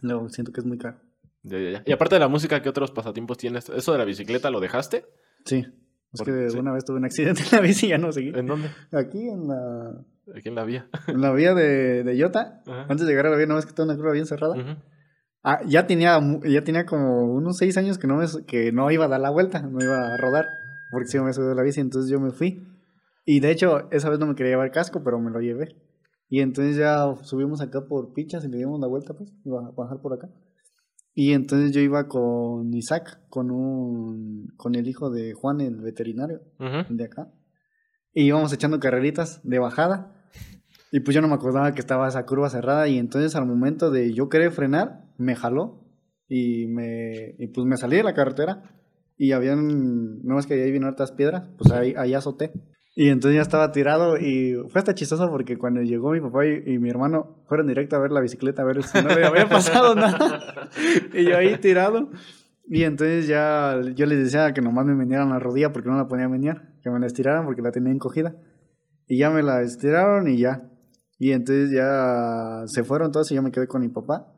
Luego siento que es muy caro. Ya, ya, ya. Y aparte de la música, ¿qué otros pasatiempos tienes? ¿Eso de la bicicleta lo dejaste? Sí. Es que sí. una vez tuve un accidente en la bici y ya no seguí. ¿En dónde? Aquí en la, Aquí en la vía. en la vía de, de Yota, Ajá. antes de llegar a la vía, no ves que está una curva bien cerrada. Ah, ya tenía, ya tenía como unos seis años que no, me, que no iba a dar la vuelta, no iba a rodar, porque si me subí de la bici, entonces yo me fui. Y de hecho, esa vez no me quería llevar casco, pero me lo llevé. Y entonces ya subimos acá por Pichas y le dimos la vuelta, pues, iba a bajar por acá. Y entonces yo iba con Isaac, con un, con el hijo de Juan, el veterinario Ujú. de acá. Y íbamos echando carreritas de bajada. Y pues yo no me acordaba que estaba esa curva cerrada. Y entonces al momento de yo querer frenar, me jaló. Y me y pues me salí de la carretera. Y habían, no es que ahí vienen hartas piedras, pues ahí, ahí azoté. Y entonces ya estaba tirado y fue hasta chistoso porque cuando llegó mi papá y, y mi hermano fueron directo a ver la bicicleta, a ver si no le había pasado *laughs* nada. y yo ahí tirado. Y entonces ya yo les decía que nomás me menearan la rodilla porque no la podía menear, que me la estiraran porque la tenía encogida. Y ya me la estiraron y ya. Y entonces ya se fueron todos y yo me quedé con mi papá.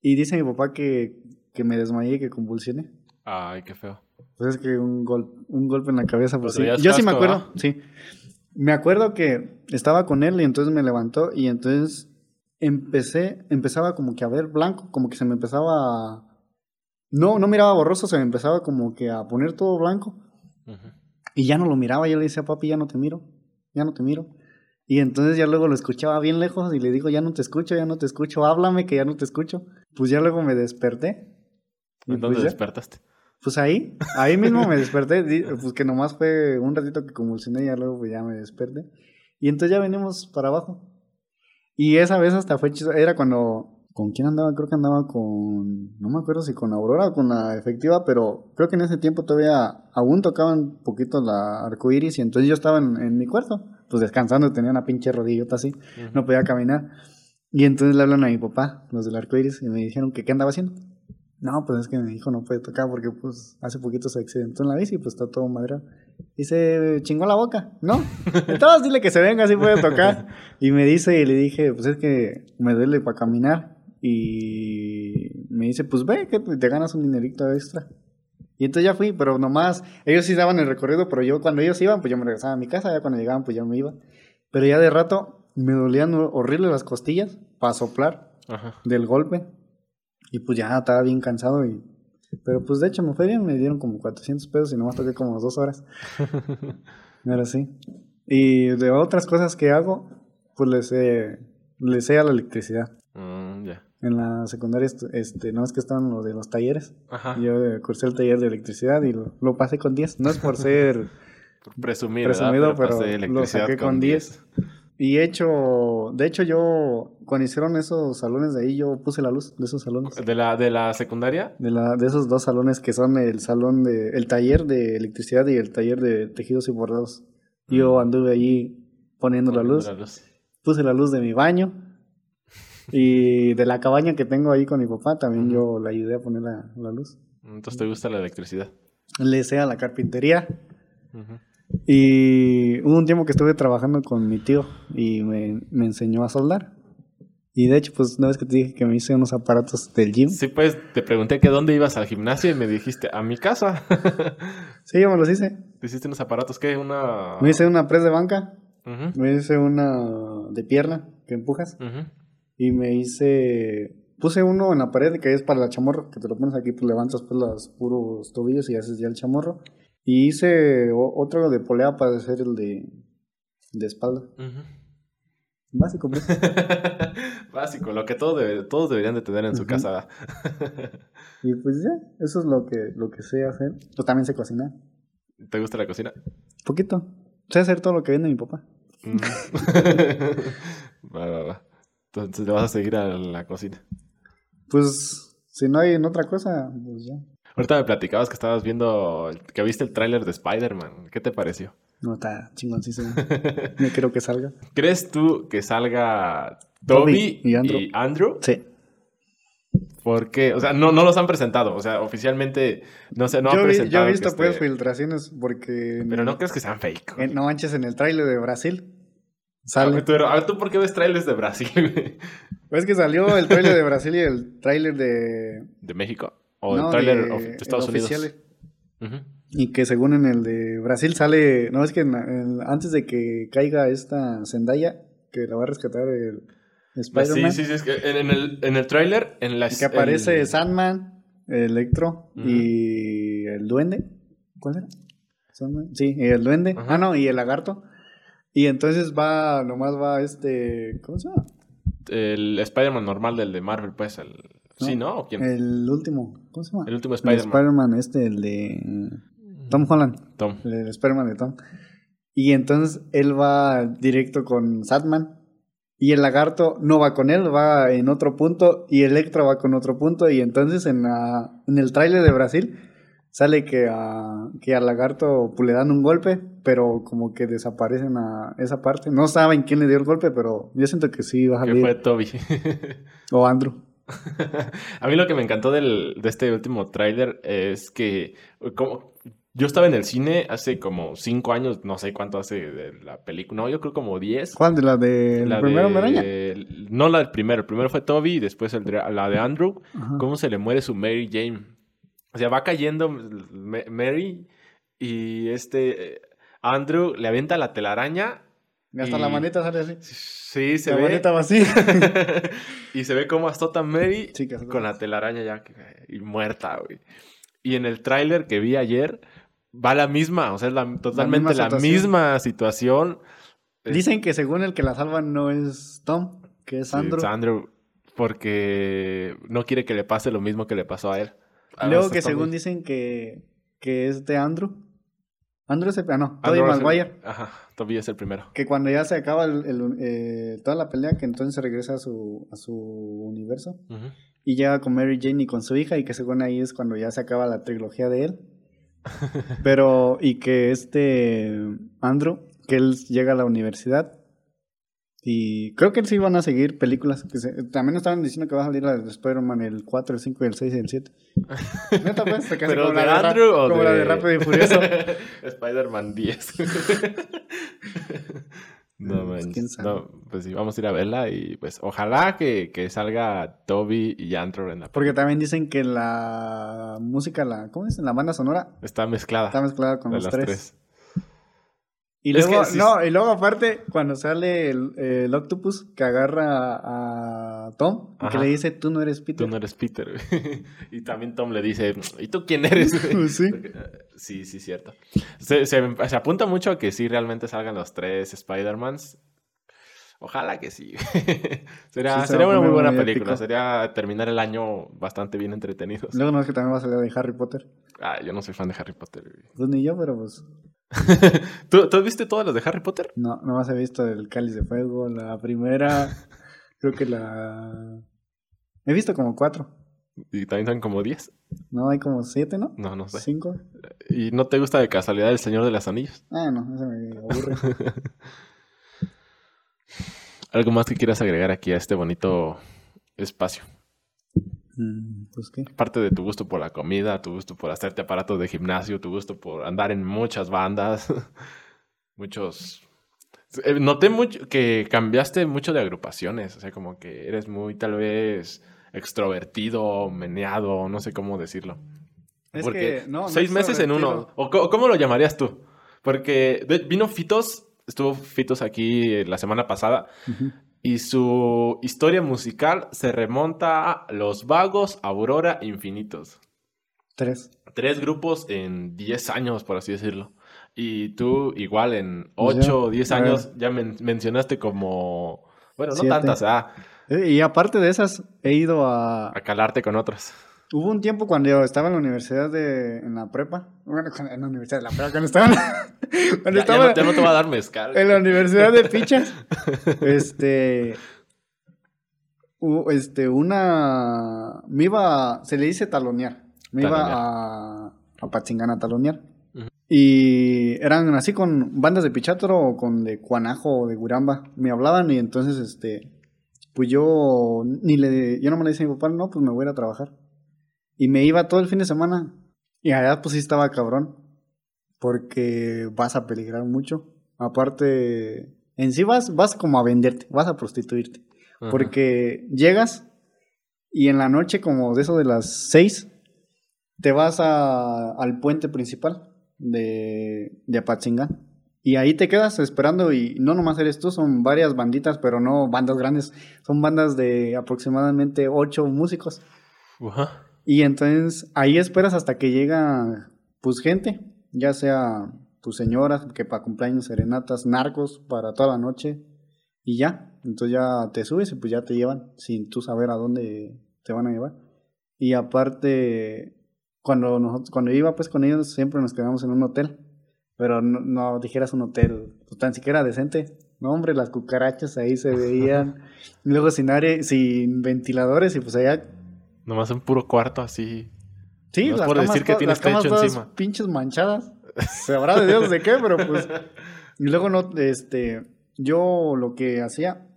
Y dice mi papá que, que me desmayé y que convulsioné. Ay, qué feo. Pues es que un, gol, un golpe en la cabeza, pues sí. Pero traías Yo sí me acuerdo, sí. Me acuerdo que estaba con él y entonces me levantó y entonces empecé, empezaba como que a ver blanco, como que se me empezaba a... No, no miraba borroso, se me empezaba como que a poner todo blanco y ya no lo miraba, yo le decía, papi, ya no te miro, ya no te miro. Y entonces ya luego lo escuchaba bien lejos y le digo, ya no te escucho, ya no te escucho, háblame que ya no te escucho. Pues ya luego me desperté. ¿En dónde pues despertaste? Pues ahí, ahí mismo me desperté, pues que nomás fue un ratito que convulsioné y ya luego pues ya me desperté. Y entonces ya venimos para abajo. Y esa vez hasta fue chistoso, era cuando, ¿con quién andaba? Creo que andaba con, no me acuerdo si con Aurora o con la efectiva, pero creo que en ese tiempo todavía aún tocaban poquito la arcoiris y entonces yo estaba en, en mi cuarto, pues descansando, tenía una pinche rodillota así, no podía caminar. Y entonces le hablan a mi papá, los del arcoiris, y me dijeron que qué andaba haciendo. No, pues es que mi hijo no puede tocar porque pues hace poquito se accidentó en la bici y pues está todo madreado. Y se chingó la boca, ¿no? *laughs* Entonces dile que se venga, así puede tocar. Y me dice, y le dije, pues es que me duele para caminar. Y me dice, pues ve, que te ganas un dinerito extra. Y entonces ya fui, pero nomás, ellos sí daban el recorrido, pero yo cuando ellos iban, pues yo me regresaba a mi casa, ya cuando llegaban, pues ya me iba. Pero ya de rato me dolían horrible las costillas para soplar Ajá. del golpe. Y pues ya estaba bien cansado y... Pero pues de hecho me fue bien, me dieron como 400 pesos y nomás toqué como dos horas. *laughs* Era así. Y de otras cosas que hago, pues le sé, le sé a la electricidad. Mm, ya. En la secundaria, este, no es que estaban lo de los talleres. Ajá. Yo eh, cursé el taller de electricidad y lo, lo pasé con 10. No es por ser *laughs* Por presumir, presumido, ¿verdad? pero, pasé lo electricidad saqué con 10. Y he hecho, de hecho yo, cuando hicieron esos salones de ahí, yo puse la luz de esos salones. ¿De la, ¿De la secundaria? De, la, de esos dos salones que son el salón de, el taller de electricidad y el taller de tejidos y bordados. Yo anduve allí poniendo la luz, La luz. puse la luz de mi baño y de la cabaña que tengo ahí con mi papá también yo le ayudé a poner la, la luz. Entonces te gusta la electricidad. Le sé a la carpintería Ujú. Y hubo un tiempo que estuve trabajando con mi tío y me, me enseñó a soldar. Y de hecho, pues una vez que te dije que me hice unos aparatos del gym, Sí, pues te pregunté que dónde ibas al gimnasio y me dijiste, a mi casa. *laughs* sí, yo me los hice. ¿Te hiciste unos aparatos? ¿Qué? Una... Me hice una press de banca, me hice una de pierna que empujas y me hice puse uno en la pared que es para la chamorro, que te lo pones aquí, pues levantas pues los puros tobillos y haces ya el chamorro. Y hice otro de polea para hacer el de de espalda. Básico, pues. *laughs* Básico, lo que todo debe- todos deberían de tener en su casa. *laughs* y pues ya, eso es lo que lo que sé hacer. Yo también sé cocinar. ¿Te gusta la cocina? Poquito. Sé hacer todo lo que vende mi papá. Mm. *laughs* va, va, va. Entonces le vas a seguir a la cocina. Pues si no hay en otra cosa, pues ya. Ahorita me platicabas que estabas viendo, que viste el tráiler de Spider-Man. ¿Qué te pareció? No está chingoncísimo. *laughs* No quiero que salga. ¿Crees tú que salga Toby Toby y y Andrew. Sí. ¿Por qué? O sea, no, no los han presentado. O sea, oficialmente no sé, no han vi- yo presentado. he visto esté- pues filtraciones porque... Pero no crees que sean fake. en- no manches, en el tráiler de Brasil A sale... ver, tú, a ver, ¿tú por qué ves trailers de Brasil? Es que salió el tráiler de Brasil y el tráiler de... ¿De México? ¿O no, el tráiler de- Estados Unidos? Y que según en el de Brasil sale... No, es que en- en- antes de que caiga esta Zendaya, que la va a rescatar el Spider-Man, Sí, sí, sí. Es que en, en el, en el tráiler, en la que aparece el- Sandman, Electro y el Duende. ¿Cuál era? Sandman. Sí, y el Duende. Ah, no, y el Lagarto. Y entonces va, nomás va este... ¿Cómo se llama? el Spider-Man normal del de Marvel, pues. El... Sí, ¿no? ¿O quién? El último. ¿Cómo se llama? El último El Spider-Man. Spider-Man este, el de Tom Holland. Tom. El Spider-Man de Tom. Y entonces él va directo con Satman. Y el lagarto no va con él, va en otro punto. Y Electro va con otro punto. Y entonces en, la, en el tráiler de Brasil sale que, a, que al lagarto pues, le dan un golpe. Pero como que desaparecen a esa parte. No saben quién le dio el golpe, pero yo siento que sí va a Que salir. fue Toby. O Andrew. *laughs* A mí lo que me encantó del, de este último tráiler es que como yo estaba en el cine hace como cinco años, no sé cuánto hace de la película, no, yo creo como diez. ¿Cuál de la de La primero de-? No la del primero, el primero fue Toby y después el de- la de Andrew. Ajá. ¿Cómo se le muere su Mary Jane? O sea, va cayendo Ma- Mary y este eh, Andrew le avienta la telaraña. Y hasta y- la manita sale así. Sí, se la ve. manita va así. *laughs* y se ve cómo azota Mary Sí, con la telaraña ya y muerta, güey. Y en el tráiler que vi ayer va la misma, o sea, es la, totalmente la misma, situación. situación. Dicen que según el que la salva no es Tom, que es Sí, Andrew. es Andrew, porque no quiere que le pase lo mismo que le pasó a él. Luego que según dicen que, que es de Andrew. Andrew es el... Ah, no, Tobey el- Maguire. Ajá, Toby es el primero. Que cuando ya se acaba el- el- eh, toda la pelea, que entonces se regresa a su, a su universo. Y llega con Mary Jane y con su hija, y que según ahí es cuando ya se acaba la trilogía de él. *laughs* Pero, y que este Andrew, que él llega a la universidad. Y creo que sí van a seguir películas. Que se- también estaban diciendo que va a salir la de Spider-Man el 4, el 5, el 6 y el 7. *laughs* Neta, pues, se casi ¿Pero como, de la, de, Andrew como la de Rápido y Furioso. *laughs* Spider-Man 10. *laughs* no, Pues, no, pues sí, vamos a ir a verla y pues ojalá que, que salga Toby y Andrew en la Porque también dicen que la música, la, ¿cómo es? La banda sonora Está mezclada. está mezclada con los las tres. tres. Y Es luego, que no, y luego aparte, cuando sale el, el octopus que agarra a, a Tom, y que Ajá. le dice, tú no eres Peter. Tú no eres Peter. *laughs* y también Tom le dice, ¿y tú quién eres? güey?" *laughs* Sí. Eh, sí, sí, cierto. Se, se- se apunta mucho a que sí realmente salgan los tres Spider-Mans. Ojalá que sí. sería *laughs* Sí, sería una muy buena muy película. épico. Sería terminar el año bastante bien entretenidos. Luego no es que también va a salir de Harry Potter. Ah, yo no soy fan de Harry Potter. güey. Pues ni yo, pero pues *laughs* ¿Tú, ¿Tú viste todas las de Harry Potter? no, no más he visto el Cáliz de Fuego, la primera, *laughs* creo que la... He visto como cuatro. Y también son como 10. No, hay como siete, ¿no? No, no sé. ¿Cinco? ¿Y no te gusta de casualidad El Señor de los Anillos? Ah, no, eso me aburre. ¿Algo más que quieras agregar aquí a este bonito espacio? Mm, pues qué. Aparte de tu gusto por la comida, tu gusto por hacerte aparatos de gimnasio, tu gusto por andar en muchas bandas, *laughs* muchos... Eh, Noté mucho que cambiaste mucho de agrupaciones, o sea, como que eres muy tal vez extrovertido, meneado, no sé cómo decirlo. Es Porque que, no, no seis meses en uno, o ¿cómo lo llamarías tú? Porque vino Fitos, estuvo Fitos aquí eh, la semana pasada, y su historia musical se remonta a Los Vagos, Aurora, Infinitos. Tres. Tres grupos en 10 años, por así decirlo. Y tú igual en Pues 8 ya, o 10 a ver. años ya men- mencionaste como... Bueno, no Siete. tantas, ah, Y aparte de esas, he ido a... a calarte con otras. Hubo un tiempo cuando yo estaba en la universidad de... En la prepa. Bueno, en la universidad de la prepa. Cuando estaba en la, *laughs* cuando Ya, ya estaba no, ya no te va a dar mezcal. en la universidad de Pichas. *laughs* este... Este, una... Me iba... Se le dice talonear. Me Talonear. iba a... A Patzingán a talonear. Y eran así con bandas de Pichatoro o con de Cuanajo o de Guramba. Me hablaban y entonces, este, pues yo ni le, yo no me le dije a mi papá, no, pues me voy a ir a trabajar. Y me iba todo el fin de semana. Y allá pues sí estaba cabrón. Porque vas a peligrar mucho. Aparte, en sí vas, vas como a venderte, vas a prostituirte. Ajá. Porque llegas y en la noche, como de eso de las seis, te vas a- al puente principal de, de Apatzingán. Y ahí te quedas esperando y no nomás eres tú, son varias banditas, pero no bandas grandes. Son bandas de aproximadamente ocho músicos. Ajá. Y entonces ahí esperas hasta que llega pues gente, ya sea tus señoras, que para cumpleaños serenatas, narcos para toda la noche y ya. Entonces ya te subes y pues ya te llevan sin tú saber a dónde te van a llevar. Y aparte, cuando, nosotros, cuando iba pues con ellos siempre nos quedamos en un hotel, pero no, no dijeras un hotel pues, tan siquiera decente. No, hombre, las cucarachas ahí se veían. *laughs* Luego sin aire, sin ventiladores y pues allá Nomás un puro cuarto así. Sí, No las por camas, decir que tienes las camas techo encima. pinches manchadas. Sabrá de Dios de qué, pero pues. *laughs* Y luego no, este, yo lo que hacía,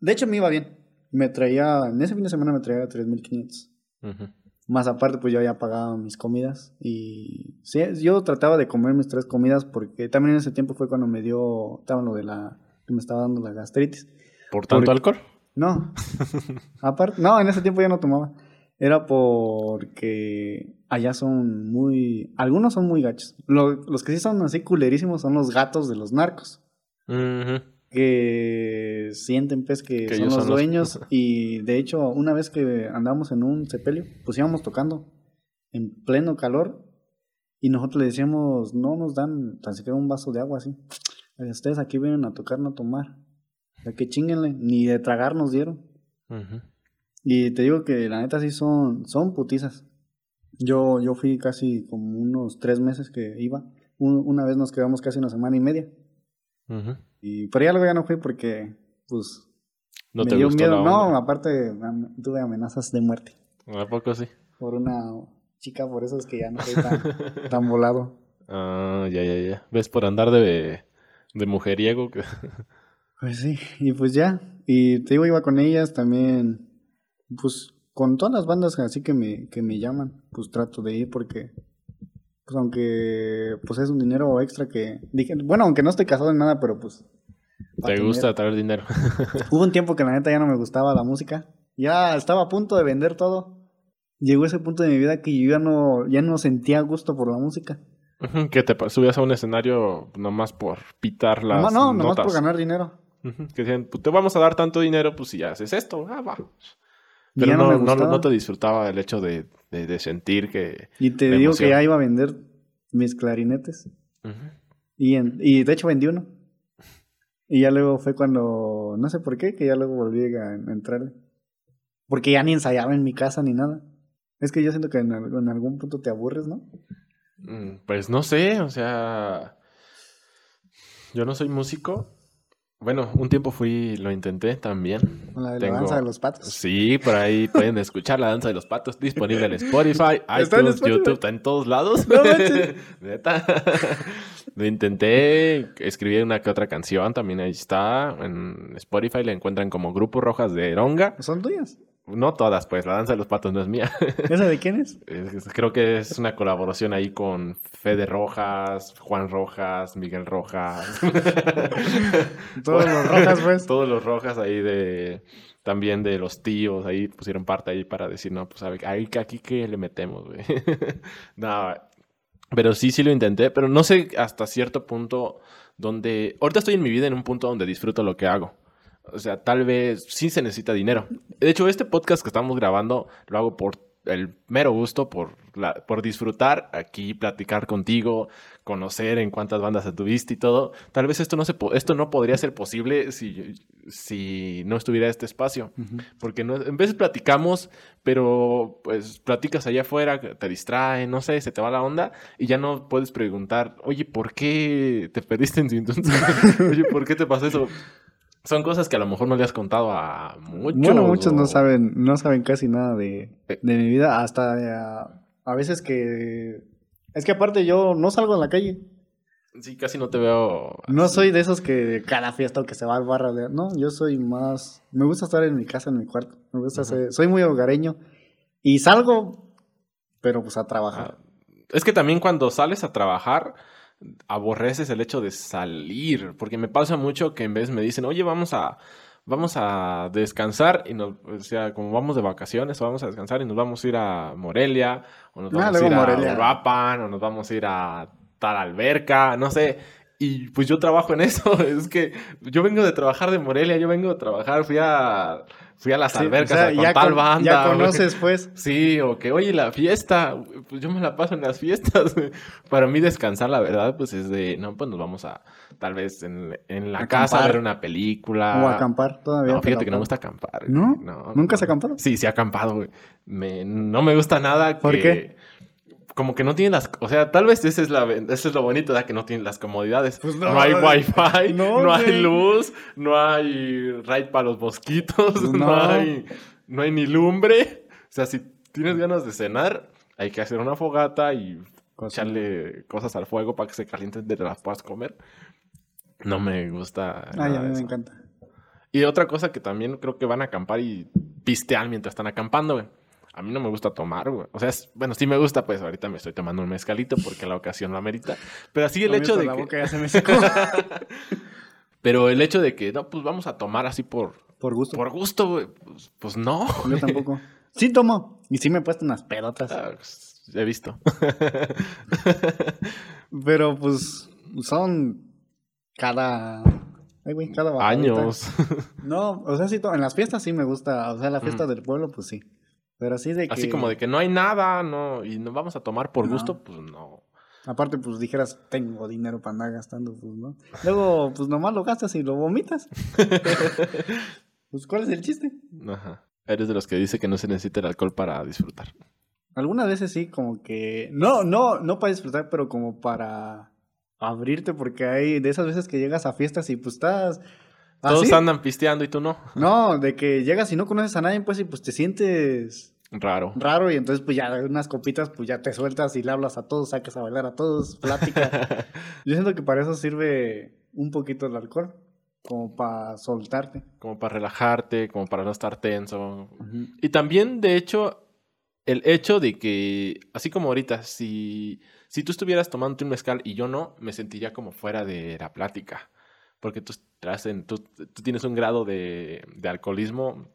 de hecho me iba bien. Me traía, en ese fin de semana me traía 3.500. Ujú. Más aparte, pues yo ya pagaba mis comidas. Y sí, yo trataba de comer mis tres comidas porque también en ese tiempo fue cuando me dio, estaba lo de la, que me estaba dando la gastritis. ¿Por tanto Porque- alcohol? No. *laughs* Aparte, no, en ese tiempo ya no tomaba. Era porque allá son muy. Algunos son muy gachos. Lo- los que sí son así culerísimos son los gatos de los narcos. Ujú. Que sienten, pues, que, Que son los son los- dueños. *laughs* Y de hecho, una vez que andamos en un sepelio, pues íbamos tocando en pleno calor. Y nosotros le decíamos, no nos dan tan siquiera un vaso de agua así. ustedes aquí vienen a tocar, no a tomar. O sea, que chinguenle, ni de tragar nos dieron. Ujú. Y te digo que la neta sí son, son putizas. Yo, yo fui casi como unos tres meses que iba. Un- una vez nos quedamos casi una semana y media. Y, pero ya luego ya no fui porque, pues, No me te dio gustó miedo. la No, aparte tuve amenazas de muerte ¿A poco sí? por una chica, por eso es que ya no soy tan, *laughs* tan volado. Ah, ya, ya, ya. ¿Ves por andar de, de mujeriego? que- *laughs* Pues sí, y pues ya. Y te digo, iba con ellas también, pues con todas las bandas así que me, que me llaman, pues trato de ir porque, pues aunque, pues es un dinero extra que, dije, bueno, aunque no estoy casado en nada, pero pues... ¿Te tener. gusta traer dinero? *laughs* Hubo un tiempo que la neta ya no me gustaba la música, ya estaba a punto de vender todo. Llegó ese punto de mi vida que yo ya no, ya no sentía gusto por la música. Que te subías a un escenario nomás por pitar las Nomás- no, nomás por ganar dinero. Que decían, pues te vamos a dar tanto dinero, pues si haces esto, ah, va. Pero ya no no, me no, no, gustaba. te disfrutaba el hecho de, de- de sentir que... Y te digo emoción. que ya iba a vender mis clarinetes. Y, en- y de hecho vendí uno. Y ya luego fue cuando, no sé por qué, que ya luego volví a, entrarle. Porque ya ni ensayaba en mi casa ni nada. Es que yo siento que en, en algún punto te aburres, ¿no? Mm, Pues no sé, o sea, yo no soy músico. Bueno, un tiempo fui, lo intenté también. La de Tengo- la danza de los patos. Sí, por ahí pueden escuchar la danza de los patos disponible en *laughs* Spotify, en iTunes, Spotify. YouTube, está en todos lados. No. *laughs* Neta. *laughs* Lo intenté, escribí una que otra canción, también ahí está. En Spotify la encuentran como Grupo Rojas de Eronga. ¿Son tuyas? No todas, pues, la danza de los patos no es mía. *laughs* ¿Esa de quién es? Creo que es una colaboración ahí con Fede Rojas, Juan Rojas, Miguel Rojas. *laughs* Todos los rojas, pues. *laughs* Todos los Rojas ahí de... También de los tíos, ahí pusieron parte ahí para decir, no, pues a ver, ahí, aquí que le metemos, güey. no, pero sí, sí lo intenté, pero no sé hasta cierto punto donde... Ahorita estoy en mi vida en un punto donde disfruto lo que hago. O sea, tal vez sí se necesita dinero. De hecho, este podcast que estamos grabando lo hago por el mero gusto, por, la- por disfrutar aquí, platicar contigo, conocer en cuántas bandas estuviste y todo. Tal vez esto no, se esto no podría ser posible si, si no estuviera este espacio. Porque no, en veces platicamos, pero pues platicas allá afuera, te distrae, no sé, se te va la onda y ya no puedes preguntar, oye, ¿por qué te perdiste en Sintunza? *laughs* oye, ¿por qué te pasó eso? Son cosas que a lo mejor no le has contado a muchos. Bueno, muchos no saben, no saben casi nada de, Eh. de mi vida. Hasta eh, a veces que... Es que aparte yo no salgo a la calle. Sí, casi no te veo. No soy de esos que cada fiesta o que se va al bar a leer. No, yo soy más. Me gusta estar en mi casa, en mi cuarto. Me gusta ser- Soy muy hogareño. Y salgo, pero pues a trabajar. Ah, Es que también cuando sales a trabajar, aborreces el hecho de salir. Porque me pasa mucho que en vez me dicen, oye, vamos a. Vamos a descansar y nos, o sea, como vamos de vacaciones, o vamos a descansar y nos vamos a ir a Morelia, o nos Ah, vamos a ir Morelia. a Uruapan, o nos vamos a ir a tal alberca, no sé. Y pues yo trabajo en eso. *laughs* Es que yo vengo de trabajar de Morelia, yo vengo de trabajar, fui a, fui a las Sí, albercas o sea, con ya, tal con- banda. ya conoces, pues. Sí, o que, oye, la fiesta, pues yo me la paso en las fiestas. Para mí descansar, la verdad, pues es de, no, pues nos vamos a, tal vez en, en la casa a ver una película. O acampar todavía. No, te fíjate que no me gusta acampar. ¿No? güey. ¿Nunca has acampado? Sí, sí acampado, güey. Me, no me gusta nada ¿Por que- qué? Como que no tiene las... O sea, tal vez es, la, eso es lo bonito, ¿verdad? Que no tiene las comodidades. Pues no, no, hay wifi, *laughs* no, No, hay luz, no hay raid para los mosquitos, *laughs* no. No. hay, no hay ni lumbre. O sea, si tienes ganas de cenar, hay que hacer una fogata y echarle cosas al fuego para que se calienten de las puedas comer. No me gusta. Ay, a mí me encanta. Y otra cosa que también creo que van a acampar y pistean mientras están acampando, güey. A mí no me gusta tomar, güey. O sea, es- bueno, sí me gusta, pues ahorita me estoy tomando un mezcalito porque la ocasión lo amerita. Pero así el hecho de la que... boca ya se me secó. *laughs* Pero el hecho de que, no, pues vamos a tomar así por, Por gusto. por gusto, güey. Pues, pues no. Yo tampoco. Sí tomo. Y sí me he puesto unas pedotas. Ah, pues, He visto. *laughs* Pero pues son cada... Ay, güey, cada. Años. No, o sea, sí, en las fiestas sí me gusta. O sea, la fiesta del pueblo, pues sí. Pero así de que... Así como de que no hay nada, no, y nos vamos a tomar por No. gusto, pues no. Aparte, pues dijeras, tengo dinero para andar gastando, pues no. Luego, pues nomás lo gastas y lo vomitas. *laughs* pues, ¿cuál es el chiste? Ajá. Eres de los que dice que no se necesita el alcohol para disfrutar. Algunas veces sí, como que. No, no, no para disfrutar, pero como para abrirte, porque hay de esas veces que llegas a fiestas y pues estás. Todos así. andan pisteando y tú no. No, de que llegas y no conoces a nadie, pues y pues te sientes Raro. raro y entonces pues ya unas copitas pues ya te sueltas y le hablas a todos, sacas a bailar a todos, plática. *laughs* Yo siento que para eso sirve un poquito el alcohol, como para soltarte. como para relajarte, como para no estar tenso. Y también, de hecho, el hecho de que, así como ahorita, si, si tú estuvieras tomando un mezcal y yo no, me sentiría como fuera de la plática. Porque tú, estás en- tú, tú tienes un grado de, de alcoholismo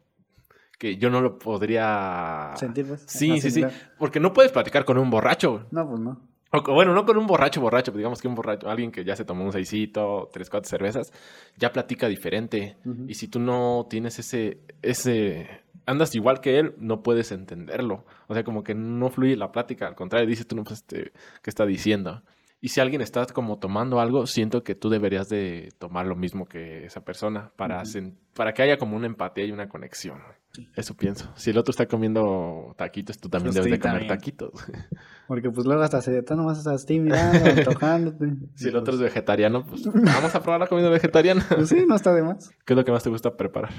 que yo no lo podría... Sentir pues. Sí, sí, sí. Porque no puedes platicar con un borracho. No, pues no. O bueno, no con un borracho, borracho, pero digamos que un borracho, alguien que ya se tomó un seisito, tres, cuatro cervezas, ya platica diferente. Ujú. Y si tú no tienes ese, ese, andas igual que él, no puedes entenderlo. O sea, como que no fluye la plática, al contrario, dices tú no, pues, este, ¿qué está diciendo? Y si alguien está como tomando algo, siento que tú deberías de tomar lo mismo que esa persona para, para que haya como una empatía y una conexión. Eso pienso. Si el otro está comiendo taquitos, tú también Pues debes sí, de comer también. taquitos. *laughs* Porque pues luego hasta se estás nomás así mirando, *laughs* tocándote. Si el otro es vegetariano, pues vamos a probar la comida vegetariana. Pues sí, no está de más. *laughs* ¿Qué es lo que más te gusta preparar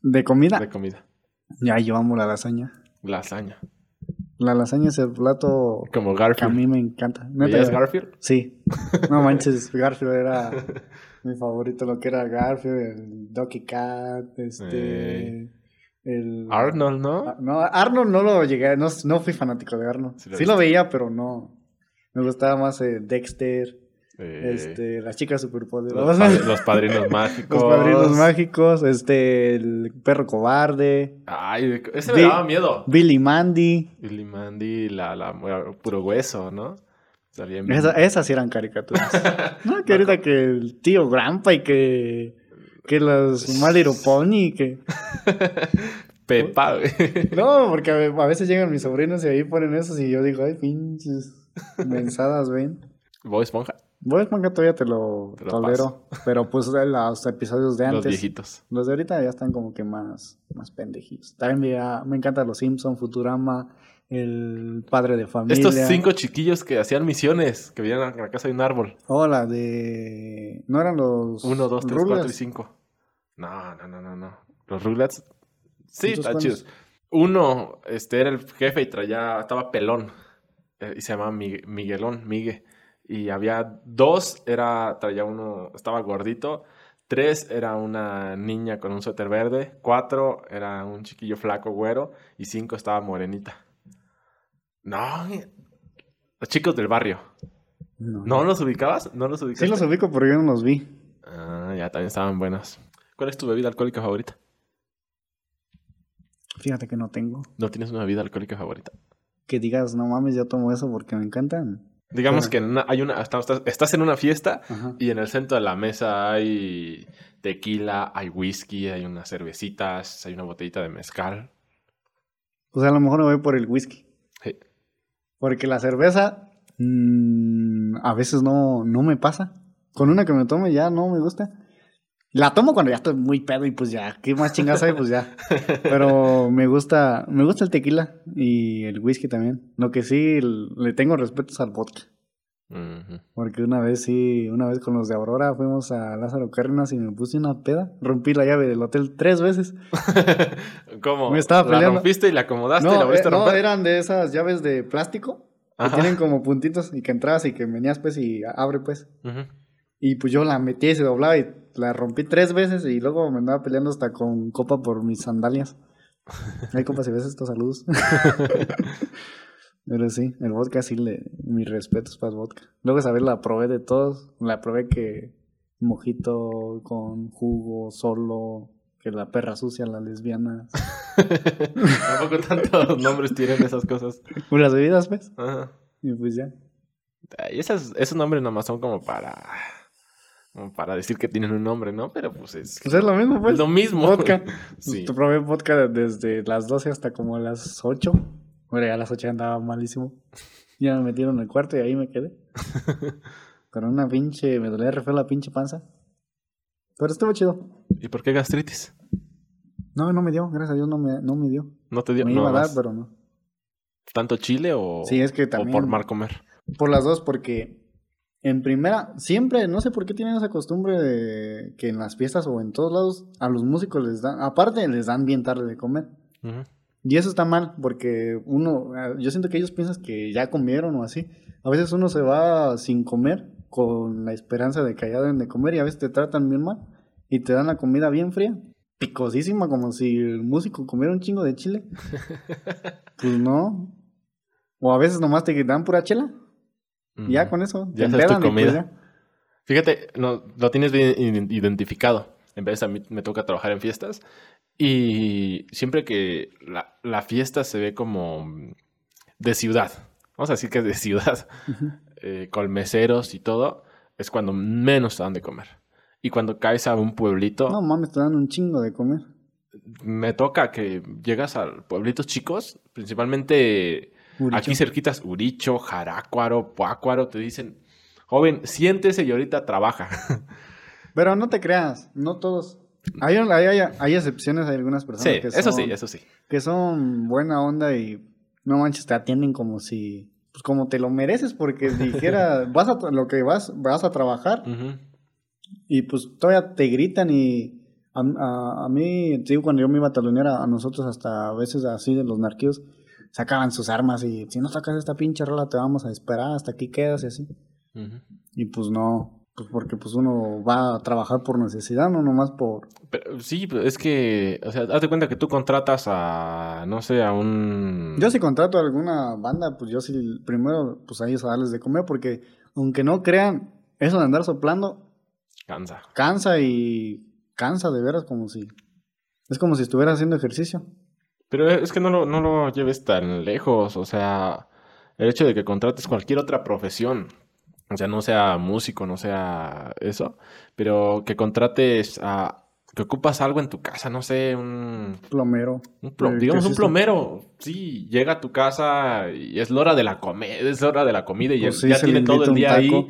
De comida, de comida? ya yo amo la lasaña. Lasaña. La lasaña es el plato Como que a Garfield. mí me encanta. Neta, ¿Veías Garfield? Sí. *laughs* No manches, Garfield era mi favorito, lo que era Garfield, el Ducky Cat, este... El... Arnold, ¿no? Ah, No, Arnold no lo llegué, no, no fui fanático de Arnold. Sí Sí lo lo, veía, pero no. Me gustaba más eh, Dexter, Eh, este, las chicas superpoderosas, los padrinos *laughs* mágicos. los padrinos mágicos, este, el perro cobarde, Ay, ese me daba miedo. Billy Mandy. Billy Mandy, la, la, puro hueso, ¿no? Esa- esas eran caricaturas. *laughs* no, que ahorita que el tío Grampa y que, que los *laughs* My Little Pony, que... Pepa, güey. No, porque a veces llegan mis sobrinos y ahí ponen esos y yo digo, ay, pinches mensadas, ven. Bob Esponja, Bob Esponja todavía te lo Te lo tolero, *laughs* pero pues los episodios de los antes, viejitos. los de ahorita ya están como que más, más pendejillos. También me, me encantan los Simpson, Futurama, el padre de familia. Estos cinco chiquillos que hacían misiones, que vivían a la casa de un árbol. Oh, la de... ¿No eran los... Uno, dos, tres, cuatro y cinco. No, no, no, no, no. Los Rugrats. Sí, ¿Esos están cuáles? chidos. Uno, este, era el jefe y traía, estaba pelón. eh, y se llamaba Migue- Miguelón, Migue. Y había dos, era, traía uno, estaba gordito. Tres era una niña con un suéter verde. Cuatro era un chiquillo flaco, güero. Y cinco estaba morenita. No, los chicos del barrio. No. ¿No los ubicabas? ¿No los ubicabas? Sí los ubico, pero yo no los vi. Ah, ya también estaban buenas. ¿Cuál es tu bebida alcohólica favorita? Fíjate que no tengo. ¿No tienes una bebida alcohólica favorita? Que digas, no mames, yo tomo eso porque me encantan. Digamos Ajá. que una- hay una, estás, estás en una fiesta Ajá. y en el centro de la mesa hay tequila, hay whisky, hay unas cervecitas, hay una botellita de mezcal. Pues a lo mejor me voy por el whisky. Sí. Porque la cerveza mm, a veces no, no me pasa. Con una que me tome ya no me gusta. La tomo cuando ya estoy muy pedo y pues ya, ¿qué más chingados hay? Pues ya. Pero me gusta, me gusta el tequila y el whisky también. Lo que sí le tengo respeto es al vodka. Porque una vez sí, una vez con los de Aurora fuimos a Lázaro Cárdenas y me puse una peda. Rompí la llave del hotel tres veces. *laughs* ¿Cómo? Me estaba ¿La peleando. rompiste y la acomodaste y la volviste eh, a no, eran de esas llaves de plástico que tienen como puntitos y que entrabas y que venías pues y abre pues. Y pues yo la metí y se doblaba y la rompí tres veces y luego me andaba peleando hasta con copa por mis sandalias. *laughs* Hay copas y veces estos saludos. *laughs* Pero sí, el vodka sí le, mis respetos para el vodka. Luego esa vez la probé de todos, la probé que mojito con jugo solo, que la perra sucia, la lesbiana. *laughs* Tampoco tantos nombres tienen esas cosas. Pues las bebidas pues. Ajá. Y pues ya. Y esas, esos nombres nomás son como para, para decir que tienen un nombre, ¿no? Pero pues es, Pues es lo mismo pues. es lo mismo. Vodka. *laughs* Sí. Te probé vodka desde las 12 hasta como las 8. Bueno, ya a las 8 andaba malísimo. Ya me metieron al cuarto y ahí me quedé. *laughs* Con una pinche, me dolía re feo la pinche panza. Pero estuvo chido. ¿Y por qué gastritis? No, no me dio, gracias a Dios no me, no me dio. ¿No te dio Me no, iba a dar, más pero no. tanto chile o, Sí, es que o también. por mal comer? Por las dos, porque en primera, siempre, no sé por qué tienen esa costumbre de que en las fiestas o en todos lados a los músicos les dan, aparte les dan bien tarde de comer. Y eso está mal, porque uno, eh, yo siento que ellos piensan que ya comieron o así. A veces uno se va sin comer con la esperanza de que ya deben de comer y a veces te tratan bien mal y te dan la comida bien fría, picosísima, como si el músico comiera un chingo de chile. *laughs* pues no. O a veces nomás te dan pura chela. Ya con eso. Ya te esa es tu pues comida. Fíjate, no, lo tienes bien iden- identificado. En vez a mí me toca trabajar en fiestas. Y siempre que la, la fiesta se ve como de ciudad, vamos a decir que es de *laughs* ciudad, Ujú. eh, con meseros y todo, es cuando menos te dan de comer. Y cuando caes a un pueblito, No mames, te dan un chingo de comer. me toca que llegas a pueblitos chicos, principalmente Uricho. aquí cerquitas, Uricho, Jarácuaro, Puácuaro, te dicen, joven, siéntese y ahorita trabaja. *laughs* Pero no te creas, no todos. Hay, hay, hay, hay excepciones, hay algunas personas sí, que eso son, sí, eso sí. que son buena onda y no manches, te atienden como si, pues como te lo mereces, porque *laughs* dijera, vas a lo que vas, vas a trabajar y pues todavía te gritan y a, a, a mí, te digo, cuando yo me iba a talonear a, a nosotros hasta a veces así de los narquios, sacaban sus armas y si no sacas esta pinche rola te vamos a esperar hasta aquí quedas y así. Ujú. Y pues no, pues porque pues uno va a trabajar por necesidad, no nomás por... Pero sí, pero es que, o sea, hazte cuenta que tú contratas a, no sé, a un... Yo si contrato a alguna banda, pues yo sí primero pues a ellos a darles de comer porque aunque no crean, eso de andar soplando Cansa. cansa y cansa de veras como si... Es como si estuviera haciendo ejercicio. Pero es que no lo, no lo lleves tan lejos, o sea, el hecho de que contrates cualquier otra profesión, o sea, no sea músico, no sea eso, pero que contrates a... que ocupas algo en tu casa, no sé, un... Plomero. un plo- Eh, digamos ¿qué un plomero, sí, llega a tu casa y es la hora de la comida, es la hora de la comida y Pues ya, sí, ya se le tiene todo el día ahí.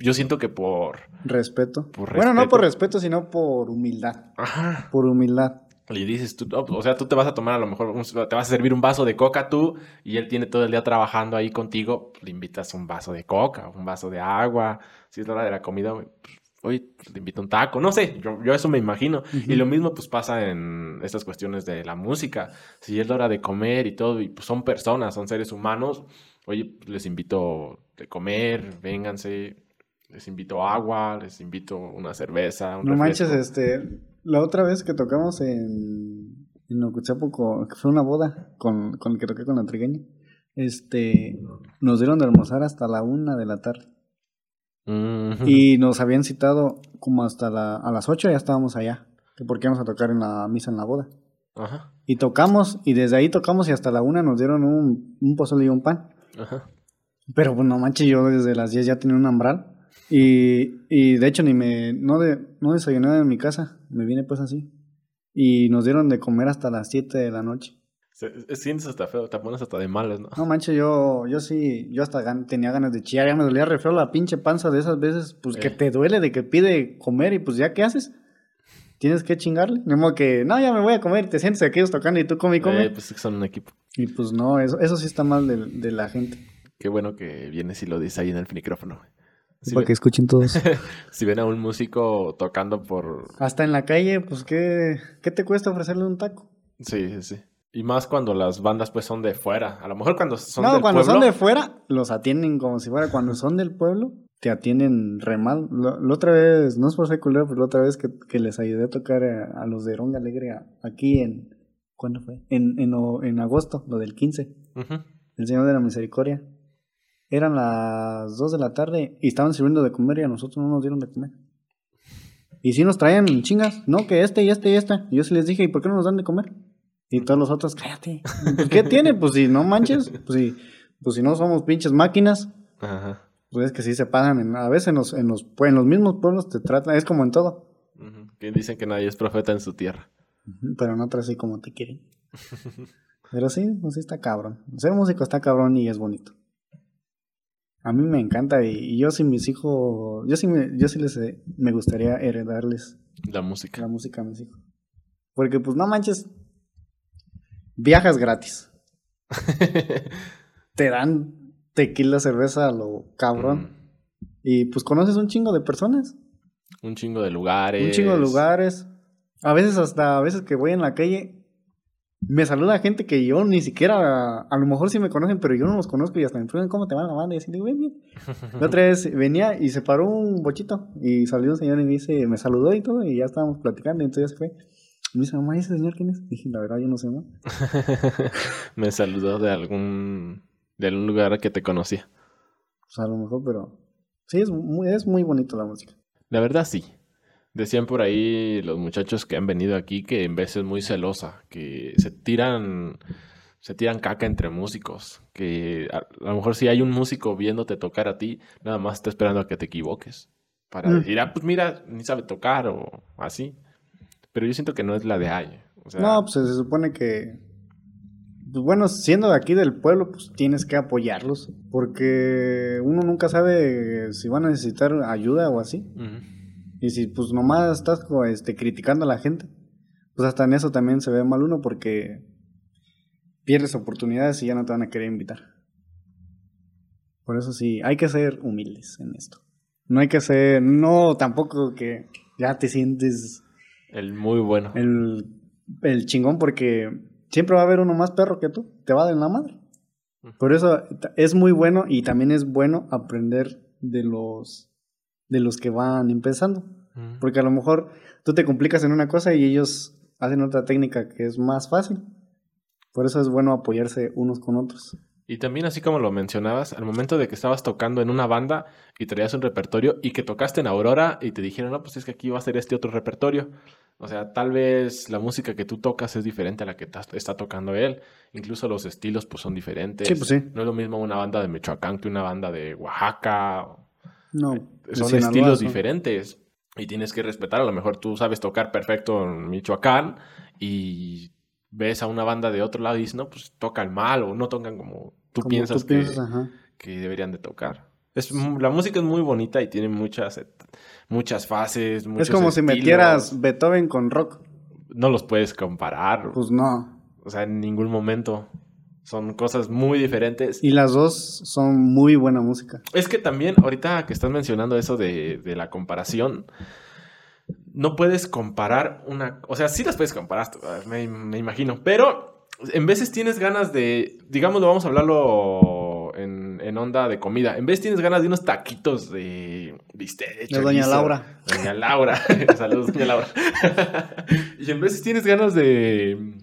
Yo siento que por... Respeto. Por Bueno, no respeto. por respeto, sino por humildad. Ajá. Por humildad. Y dices tú, o sea, tú te vas a tomar a lo mejor, un- te vas a servir un vaso de coca tú y él tiene todo el día trabajando ahí contigo, le invitas un vaso de coca, un vaso de agua, si es la hora de la comida, pues, oye, pues, le invito un taco, no sé, yo, yo eso me imagino. Y lo mismo pues pasa en estas cuestiones de la música, si es la hora de comer y todo, y pues son personas, son seres humanos, oye, pues, les invito de comer, vénganse, les invito agua, les invito una cerveza, un No manches, este... La otra vez que tocamos en... En que fue una boda con, con el que toqué con la trigueña. Este... Nos dieron de almorzar hasta la una de la tarde. Ujú. Y nos habían citado como hasta la, a las 8 ya estábamos allá. Que porque íbamos a tocar en la misa en la boda. Ajá, Y tocamos, y desde ahí tocamos y hasta la una nos dieron un, un pozole y un pan. ajá. Pero pues no manches, yo desde las 10 ya tenía un hambral. Y, y de hecho ni me, no, de, no desayuné en mi casa, me vine pues así. Y nos dieron de comer hasta las 7 de la noche. Se- sientes hasta feo, te pones hasta de malas, ¿no? No manches, yo, yo sí, yo hasta gan- tenía ganas de chillar, ya me dolía re feo la pinche panza de esas veces, pues que Eh. te duele de que pide comer y pues ya, ¿qué haces? Tienes que chingarle. De modo que, no, ya me voy a comer, te sientes aquí ellos tocando y tú come y come. Eh, pues son un equipo. Y pues no, eso, eso sí está mal de, de la gente. Qué bueno que vienes y lo dices ahí en el micrófono. güey. Si, Para que escuchen todos. *laughs* si ven a un músico tocando por... Hasta en la calle, pues, ¿qué, ¿qué te cuesta ofrecerle un taco? Sí, sí, sí. Y más cuando las bandas pues son de fuera. A lo mejor cuando son no, del cuando pueblo... son de fuera, los atienden como si fuera. Cuando son del pueblo, te atienden re mal. Lo- La otra vez, no es por ser culero, pero la otra vez que, que les ayudé a tocar a, a los de Ronga Alegre a- aquí en. ¿Cuándo fue? En, en, o- en agosto, lo del 15, Ujú. el Señor de la Misericordia. Eran las 2 de la tarde y estaban sirviendo de comer y a nosotros no nos dieron de comer. Y si nos traían chingas, no, que este y este y este. Y yo sí les dije, ¿y por qué no nos dan de comer? Y todos los otros, cállate. Pues, ¿Qué tiene? Pues si no manches, pues si, pues si no somos pinches máquinas, Ajá. pues es que sí se pasan. En, a veces en los, en, los, en los mismos pueblos te tratan, es como en todo. Que dicen que nadie es profeta en su tierra. Pero en otras sí como te quieren. Pero sí, pues sí está cabrón. Ser músico está cabrón y es bonito. A mí me encanta y, yo sin mis hijos, yo sí, me, yo sí les eh, me gustaría heredarles La música. la música a mis hijos. Porque pues no manches, viajas gratis. *laughs* Te dan tequila, cerveza a lo cabrón. Mm, Y pues conoces un chingo de personas, un chingo de lugares. un chingo de lugares. A veces hasta a veces que voy en la calle me saluda gente que yo ni siquiera, a lo mejor sí me conocen, pero yo no los conozco y hasta me preguntan cómo te va la banda y así digo, bien, bien. La otra vez venía y se paró un bochito y salió un señor y me dice, me saludó y todo y ya estábamos platicando y entonces ya se fue. Y me dice, mamá, ¿y ese señor quién es? Dije, la verdad, yo no sé, ¿no? *laughs* Me saludó de algún, de algún lugar que te conocía. Pues a lo mejor, pero sí, es muy, es muy bonito la música. La verdad sí. Decían por ahí los muchachos que han venido aquí que en vez es muy celosa, que se tiran, se tiran caca entre músicos, que a, a lo mejor si hay un músico viéndote tocar a ti, nada más está esperando a que te equivoques. Para Mm. decir, ah, pues mira, ni sabe tocar o así. Pero yo siento que no es la de ahí. O sea, No, pues se supone que, pues bueno, siendo de aquí del pueblo, pues tienes que apoyarlos, porque uno nunca sabe si van a necesitar ayuda o así. Y si pues nomás estás este, criticando a la gente, pues hasta en eso también se ve mal uno porque pierdes oportunidades y ya no te van a querer invitar. Por eso sí, hay que ser humildes en esto. No hay que ser, no tampoco que ya te sientes el muy bueno. el, el chingón porque siempre va a haber uno más perro que tú, te va a dar en la madre. Por eso es muy bueno y también es bueno aprender de los de los que van empezando. Porque a lo mejor tú te complicas en una cosa y ellos hacen otra técnica que es más fácil. Por eso es bueno apoyarse unos con otros. Y también así como lo mencionabas, al momento de que estabas tocando en una banda y traías un repertorio y que tocaste en Aurora y te dijeron, no, pues es que aquí va a ser este otro repertorio. O sea, tal vez la música que tú tocas es diferente a la que está tocando él. Incluso los estilos pues son diferentes. Sí, pues sí. No es lo mismo una banda de Michoacán que una banda de Oaxaca. No, de Son estilos diferentes. Y tienes que respetar. A lo mejor tú sabes tocar perfecto en Michoacán y ves a una banda de otro lado y dices, no, pues tocan mal o no tocan como tú como piensas, tú que, ajá. que deberían de tocar. Es, la música es muy bonita y tiene muchas, muchas fases, muchos Es como si metieras Beethoven con rock. No los puedes comparar. Pues no. O sea, en ningún momento. Son cosas muy diferentes. Y las dos son muy buena música. Es que también, ahorita que estás mencionando eso de, de la comparación, no puedes comparar una... O sea, sí las puedes comparar, me, me imagino, pero en veces tienes ganas de, digamos, vamos a hablarlo en, en onda de comida, en vez tienes ganas de unos taquitos de bistec, de Doña. Laura. Doña Laura, *laughs* saludos, Doña Laura. *laughs* y en veces tienes ganas de,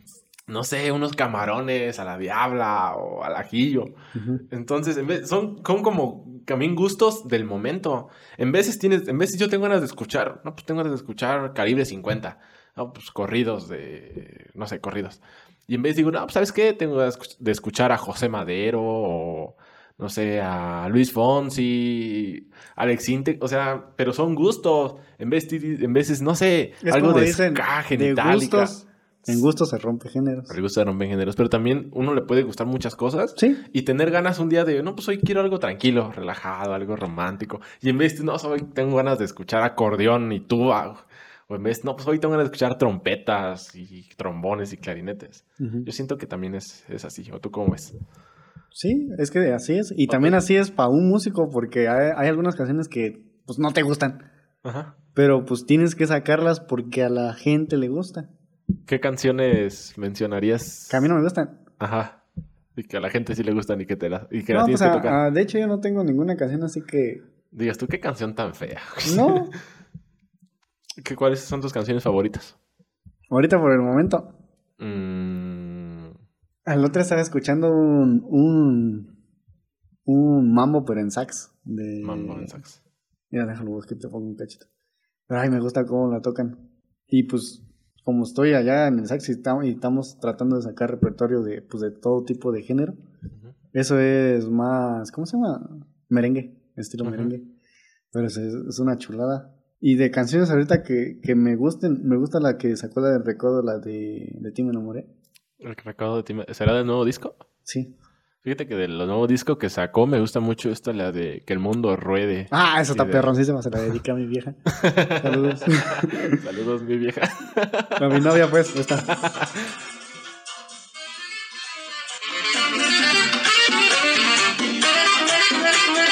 no sé, unos camarones a la diabla o al ajillo. Entonces, en vez, son, son como también gustos del momento. En veces tienes, en veces yo tengo ganas de escuchar, no, pues tengo ganas de escuchar Calibre 50, no, pues corridos de, no sé, corridos. Y en vez digo, no, pues sabes qué, tengo ganas de escuchar a José Madero o, no sé, a Luis Fonsi, Alex Inte, o sea, pero son gustos. En vez, en veces, no sé, Es algo de dicen, ska, de gustos, en gustos se rompe géneros. Me gusta romper géneros, pero también uno le puede gustar muchas cosas Sí, y tener ganas un día de, no, pues hoy quiero algo tranquilo, relajado, algo romántico. Y en vez de, no, hoy tengo ganas de escuchar acordeón y tuba. O en vez, no, pues hoy tengo ganas de escuchar trompetas y trombones y clarinetes. Yo siento que también es, es así. ¿O tú cómo ves? sí, es que así es. Y también así es para un músico porque hay, hay algunas canciones que pues no te gustan. Ajá. Pero pues tienes que sacarlas porque a la gente le gusta. ¿Qué canciones mencionarías? Que a mí no me gustan. Ajá. Y que a la gente sí le gustan y que, te la, y que No, la tienes pues, que tocar. a- de hecho, yo no tengo ninguna canción así que. Digas tú, qué canción tan fea. No. *laughs* ¿Qué, ¿Cuáles son tus canciones favoritas? Ahorita por el momento. Mm, Al otro estaba escuchando un. un. un mambo, pero en sax. De... Mambo en sax. Mira, déjalo buscar, te pongo un cachito. Pero ay, me gusta cómo la tocan. Y pues, como estoy allá en el sax y estamos, y estamos tratando de sacar repertorio de, pues, de todo tipo de género, eso es más, ¿cómo se llama? Merengue, estilo merengue. Pero es, es una chulada. Y de canciones ahorita que, que me gusten, me gusta la que sacó la del recuerdo, la de, de ti me enamoré. El recaudo de ti. ¿Será del nuevo disco? Sí. Fíjate que del nuevo disco que sacó me gusta mucho esta, la de Que el mundo ruede. Ah, esa está de- perroncísima, se la dedica a mi vieja. *laughs* Saludos. *laughs* Saludos, mi vieja. *laughs* a mi novia, pues, esta.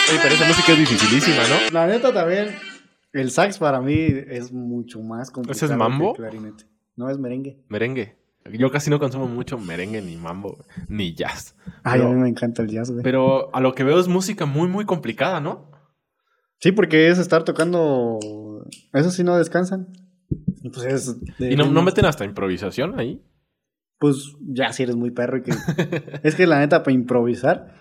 Oye, pero esa música es dificilísima, ¿no? La neta también, el sax para mí es mucho más complicado. ¿Ese es mambo? que el clarinete. No, es merengue. Merengue. Yo casi no consumo mucho merengue, ni mambo, ni jazz. Ay, Pero- a mí me encanta el jazz, güey. Pero a lo que veo es música muy, muy complicada, ¿no? Sí, porque es estar tocando. Eso sí no descansan. Y pues es. de- Y no, no meten hasta improvisación ahí. Pues ya si eres muy perro y que. *laughs* es que la neta, para improvisar.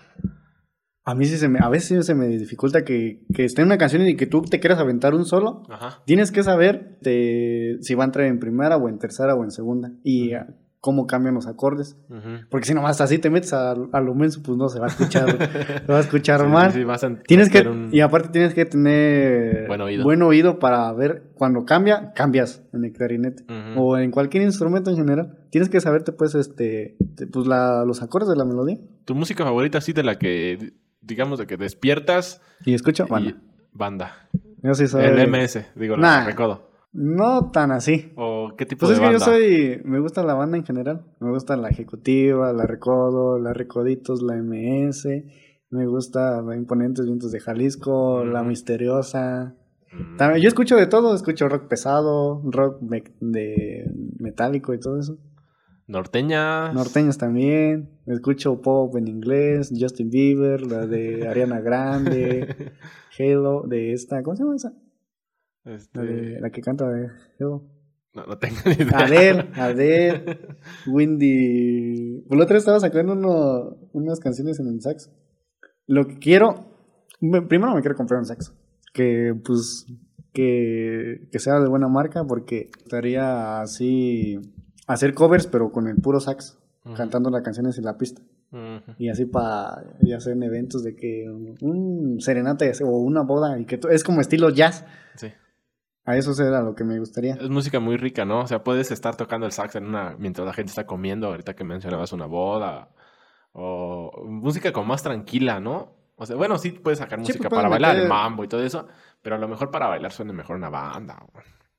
A mí sí se me. A veces sí se me dificulta que, que esté en una canción y que tú te quieras aventar un solo. Ajá. Tienes que saber de si va a entrar en primera o en tercera o en segunda. Y cómo cambian los acordes. Ujú. Porque si nomás así te metes a, a lo menso, pues no se va a escuchar. *laughs* se va a escuchar Sí, mal. sí, sí, vas a Tienes que, un- y aparte tienes que tener Buen oído. buen oído para ver cuando cambia, cambias en el clarinete o en cualquier instrumento en general. Tienes que saberte pues este, te- pues la- los acordes de la melodía. Tu música favorita, así de la que, digamos, de que despiertas Y escucha, y bueno, banda. yo sí soy El MS, digo, Nah. la recodo. no tan así. ¿O qué tipo Pues de es que banda? yo soy, me gusta la banda en general. Me gusta la ejecutiva, la recodo, la recoditos, la MS. Me gusta la Imponentes Vientos de Jalisco, la misteriosa. Mm. También, yo escucho de todo, escucho rock pesado, rock me- de metálico y todo eso. Norteñas. Norteños también, escucho pop en inglés, Justin Bieber, la de *laughs* Ariana Grande, Halo, de esta, ¿cómo se llama esa? Este, La, de- la que canta de Halo. No, no tengo ni idea. Adele, Adele, *laughs* Windy. Por la otra estaba sacando uno- unas canciones en el sax. Lo que quiero, me- primero me quiero comprar un sax. Que pues, que, que sea de buena marca porque estaría así, hacer covers pero con el puro sax, cantando las canciones en la pista. Y así para hacer en eventos de que un serenate o una boda y que es como estilo jazz. Sí. A eso será lo que me gustaría. Es música muy rica, ¿no? O sea, puedes estar tocando el sax en una mientras la gente está comiendo, ahorita que mencionabas una boda. O música como más tranquila, ¿no? O sea, bueno, sí puedes sacar Sí, música pues, para bailar, el mambo y todo eso, pero a lo mejor para bailar suena mejor una banda.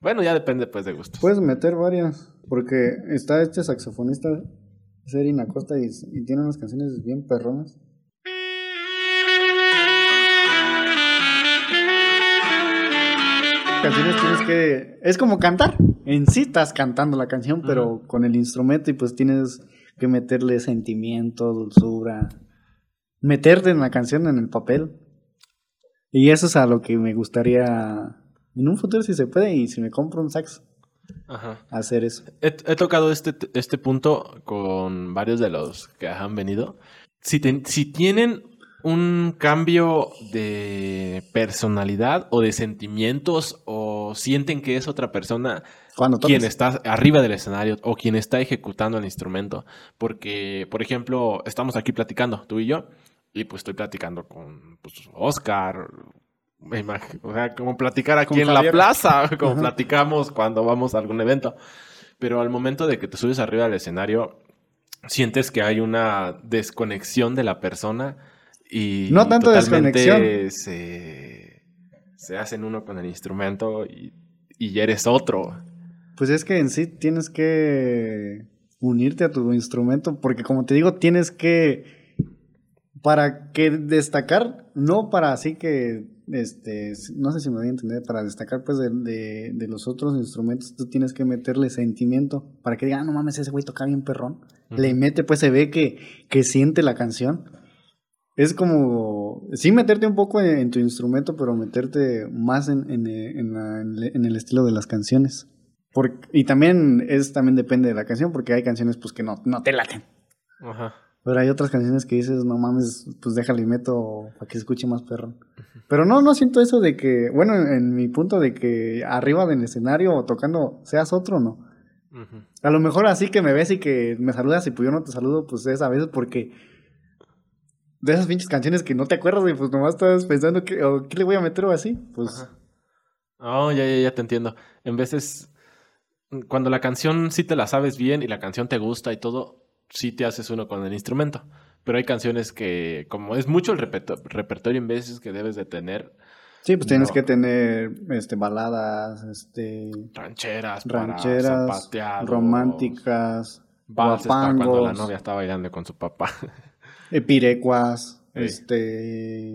Bueno, ya depende pues de gustos. Puedes meter varias, porque está este saxofonista, Serin Acosta, y, y tiene unas canciones bien perronas. Canciones tienes que... Es como cantar. En sí estás cantando la canción, pero con el instrumento y pues tienes que meterle sentimiento, dulzura. Meterte en la canción, en el papel. Y eso es a lo que me gustaría en un futuro si se puede y si me compro un sax Ajá. hacer eso. He, he tocado este, este punto con varios de los que han venido. Si, ten- si tienen un cambio de personalidad o de sentimientos o sienten que es otra persona Cuando quien está arriba del escenario o quien está ejecutando el instrumento. Porque, por ejemplo, estamos aquí platicando, tú y yo, y pues estoy platicando con pues, Oscar. Me imag- o sea, como platicar aquí en la plaza, *laughs* como Ajá. platicamos cuando vamos a algún evento. Pero al momento de que te subes arriba del escenario, sientes que hay una desconexión de la persona y No tanto desconexión. Se, se hacen uno con el instrumento y, y eres otro. Pues es que en sí tienes que unirte a tu instrumento, porque como te digo, tienes que, para que destacar, no para así que, este, no sé si me voy a entender, para destacar pues de, de- de los otros instrumentos, tú tienes que meterle sentimiento, para que digan, ah, no mames, ese güey toca bien perrón. Le Ujú. mete, pues se ve que, que siente la canción. Es como, sí meterte un poco en, en tu instrumento, pero meterte más en, en, en la- el- en el estilo de las canciones. Por- y también es también depende de la canción, porque hay canciones pues que no, no te laten. Ajá. Pero hay otras canciones que dices, no mames, pues déjale y meto para que se escuche más perro. Pero no, no siento eso de que, bueno, en, en mi punto de que arriba del escenario o tocando seas otro, no. A lo mejor así que me ves y que me saludas y pues yo no te saludo, pues es a veces porque de esas pinches canciones que no te acuerdas y pues nomás estás pensando que, o, ¿qué le voy a meter o así? Pues Ajá. Oh, ya, ya, ya te entiendo. En veces, cuando la canción sí te la sabes bien y la canción te gusta y todo, sí te haces uno con el instrumento. Pero hay canciones que, como es mucho el reperto- repertorio en veces que debes de tener, Sí, pues tienes que tener este, baladas, este, rancheras, rancheras, para románticas, valses para cuando la novia está bailando con su papá. *laughs* eh, pirecuas, Sí. este...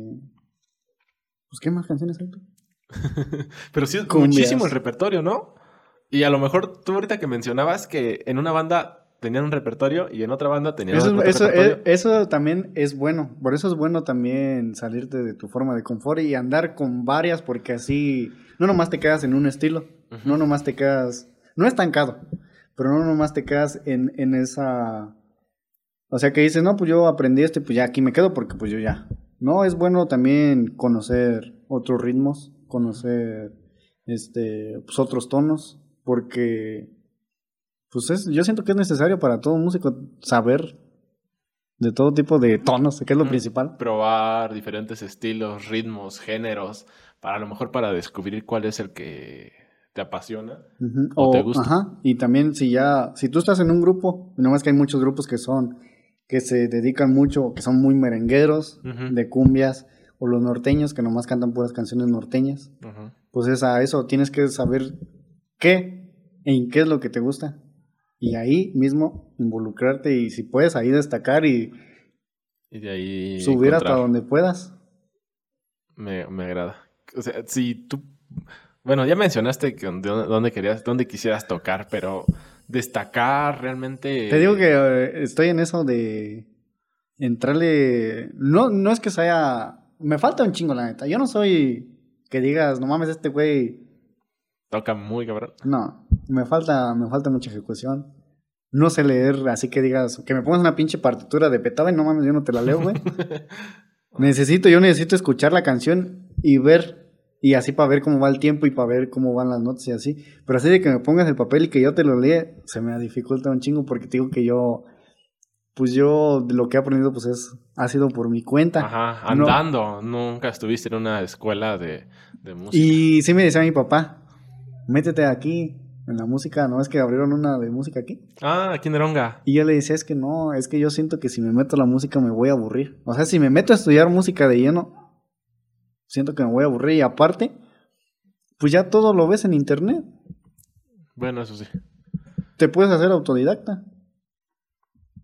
Pues, ¿qué más canciones hay? *laughs* Pero sí es Cumbias. muchísimo el repertorio, ¿no? Y a lo mejor tú ahorita que mencionabas que en una banda tenían un repertorio y en otra banda tenían Eso, otro eso, repertorio. eh, eso también es bueno. Por eso es bueno también salirte de tu forma de confort y andar con varias, porque así no nomás te quedas en un estilo, no nomás te quedas, no estancado, pero no nomás te quedas en, en esa... O sea que dices, no, pues yo aprendí esto y pues ya aquí me quedo porque pues yo ya. No, es bueno también conocer otros ritmos, conocer este, pues otros tonos, porque pues es, yo siento que es necesario para todo músico saber de todo tipo de tonos, que es lo principal. Probar diferentes estilos, ritmos, géneros, para a lo mejor para descubrir cuál es el que te apasiona. O te gusta. Ajá, y también si ya, si tú estás en un grupo, no más que hay muchos grupos que son, que se dedican mucho, que son muy merengueros, de cumbias, o los norteños, que nomás cantan puras canciones norteñas, Ujú. pues es a eso, tienes que saber qué, en qué es lo que te gusta. Y ahí mismo involucrarte y si puedes ahí destacar y Y de ahí subir hasta donde puedas. Me, me agrada. O sea, si tú... Bueno, ya mencionaste que dónde, dónde querías, dónde quisieras tocar, pero destacar realmente... Te digo que eh, estoy en eso de entrarle. No, no es que sea. Me falta un chingo, la neta. Yo no soy que digas, no mames, este güey. Toca muy cabrón. No, me falta, me falta mucha ejecución. No sé leer, así que digas, que me pongas una pinche partitura de Beethoven, no mames, yo no te la leo, güey. *laughs* necesito, yo necesito escuchar la canción y ver, y así para ver cómo va el tiempo y para ver cómo van las notas y así. Pero así de que me pongas el papel y que yo te lo lea, se me dificulta un chingo porque te digo que yo, pues yo lo que he aprendido, pues es, ha sido por mi cuenta. Ajá, No. andando. Nunca estuviste en una escuela de, de música. Y sí me decía mi papá, métete aquí en la música, ¿no es que abrieron una de música aquí? Ah, aquí en Eronga. Y yo le decía, es que no, es que yo siento que si me meto a la música me voy a aburrir. O sea, si me meto a estudiar música de lleno, siento que me voy a aburrir. Y aparte, pues ya todo lo ves en internet. Bueno, eso sí. Te puedes hacer autodidacta.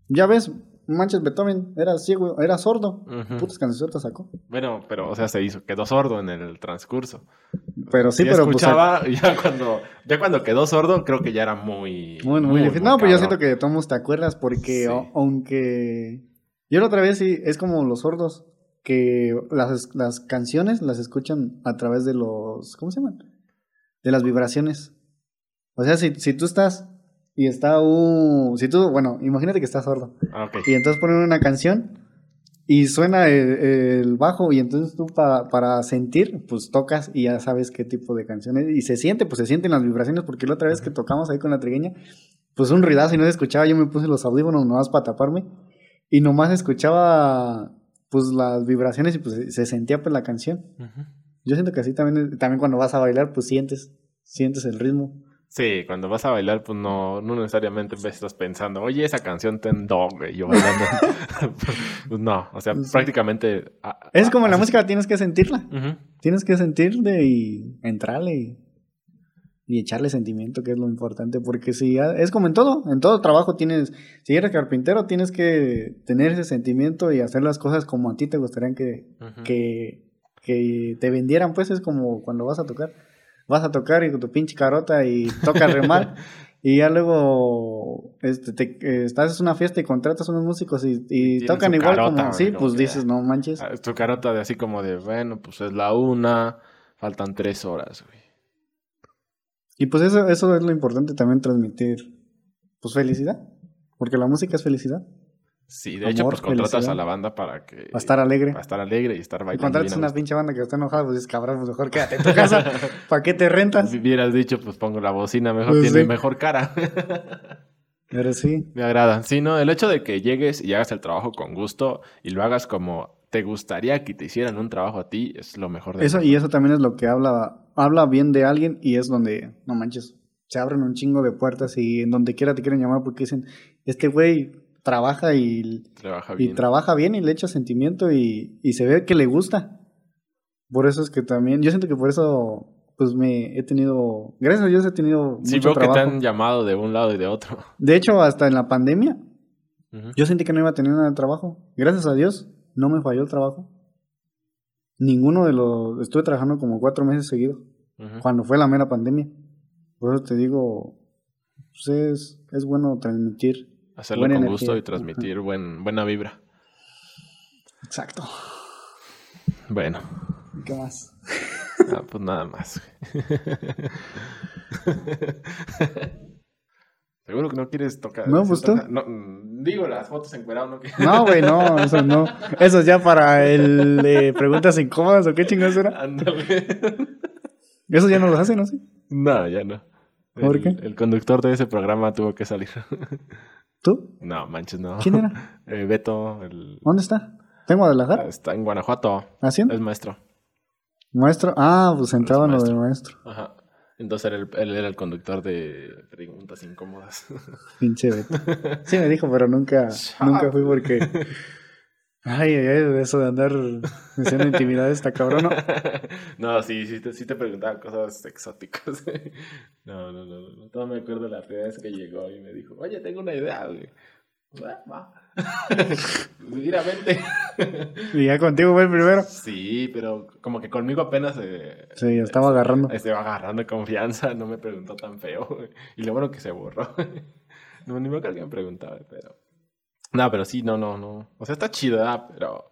Ya ves, Manches Beethoven era ciego, era sordo. Ujú. Putas canciones sacó. Bueno, pero, o sea, se hizo, quedó sordo en el transcurso. Pero sí, pero pues, escuchaba, *laughs* ya cuando, ya cuando quedó sordo, creo que ya era muy... Muy, muy difícil. No, pues yo siento que de todos te acuerdas porque Sí. o- aunque... Yo la otra vez sí, es como los sordos, que las, las canciones las escuchan a través de los... ¿Cómo se llaman? De las vibraciones. O sea, si, si tú estás y está un... Si tú, bueno, imagínate que estás sordo. Ah, ok. Y entonces ponen una canción y suena el, el bajo y entonces tú pa- para sentir, pues tocas y ya sabes qué tipo de canción es. Y se siente, pues se sienten las vibraciones porque la otra vez que tocamos ahí con la trigueña, pues un ruidazo y no se escuchaba, yo me puse los audífonos nomás para taparme y nomás escuchaba pues las vibraciones y pues se- se sentía pues la canción. Yo siento que así también, también cuando vas a bailar pues sientes, sientes el ritmo. Sí, cuando vas a bailar, pues no, no necesariamente estás pensando, oye, esa canción ten do, güey, yo bailando. *laughs* *laughs* Pues no, o sea, Sí. prácticamente... ah, Es ah, como en la así- música tienes que sentirla. Tienes que sentirle y entrarle y, y echarle sentimiento, que es lo importante, porque si ya- es como en todo, en todo trabajo tienes, si eres carpintero, tienes que tener ese sentimiento y hacer las cosas como a ti te que, Ujú. que, que te vendieran, pues es como cuando vas a tocar, vas a tocar y con tu pinche carota y tocas re mal. *laughs* Y ya luego este, te, eh, estás en una fiesta y contratas unos músicos y, tocan igual carota, como, sí, pues dices, no manches. Ah, Tu carota de así como de, bueno, pues es la una, faltan tres horas, güey. Y pues eso, eso es lo importante también transmitir, pues felicidad, porque la música es felicidad, Sí, de hecho, pues contratas felicidad. a la banda para que... para estar alegre. Para estar alegre y estar Y bailando. contratas bien a una pinche banda que está enojada, pues es cabrón, pues mejor quédate en tu casa, *laughs* ¿para qué te rentas? Si hubieras dicho, pues pongo la bocina, mejor Pues tiene sí. mejor cara. *laughs* Pero sí, Me agrada. Sí, no, el hecho de que llegues y hagas el trabajo con gusto y lo hagas como te gustaría que te hicieran un trabajo a ti, es lo mejor de eso y eso también es lo que habla, habla bien de alguien y es donde, no manches, se abren un chingo de puertas y en donde quiera te quieren llamar porque dicen, este güey trabaja y, Trabaja y bien. trabaja bien y le echa sentimiento y, y se ve que le gusta. Por eso es que también, yo siento que por eso, pues me he tenido, gracias a Dios he tenido sí, mucho veo que trabajo. te han llamado de un lado y de otro. De hecho, hasta en la pandemia, yo sentí que no iba a tener nada de trabajo. Gracias a Dios, no me falló el trabajo. Ninguno de los, estuve trabajando como cuatro meses seguidos, cuando fue la mera pandemia. Por eso te digo, pues es, es bueno transmitir. Hacerlo buena con energía. gusto y transmitir buen, buena vibra. Exacto. Bueno, ¿Qué más? ah, pues nada más. *laughs* Seguro que no quieres tocar. No, pues tú. No, digo, las fotos encueradas no quiero. No, güey, no, eso no. Eso es ya para el de preguntas incómodas o qué chingados era. Ándale. Eso ya no lo hacen, ¿no? Sí. No, ya no. ¿Por el, qué? El conductor de ese programa tuvo que salir. ¿Tú? No, manches, no. ¿Quién era? *laughs* Eh, Beto, el... ¿Dónde está? ¿Tengo Guadalajara? está en Guanajuato. ¿Haciendo? Es maestro. Maestro. Ah, pues entraba en lo de maestro. Ajá. Entonces él era el conductor de preguntas incómodas. Pinche Beto. Sí me dijo, pero nunca, *laughs* nunca fui porque... Ay, ay, ay, eso de andar diciendo intimidades está cabrón, ¿no? *laughs* no, sí, sí te, sí te preguntaba cosas exóticas. *laughs* no, no, no, no. Todo me acuerdo la primera vez que llegó y me dijo, oye, tengo una idea, güey. "Ah, Va. *laughs* Mira, vente. Y ya contigo fue el primero. Sí, pero como que conmigo apenas eh, Sí, estaba agarrando. estaba agarrando confianza, no me preguntó tan feo. güey. Y lo bueno que se borró. no, ni me acuerdo que me preguntaba, pero... No, pero sí, no, no, no. O sea, está ¿verdad? pero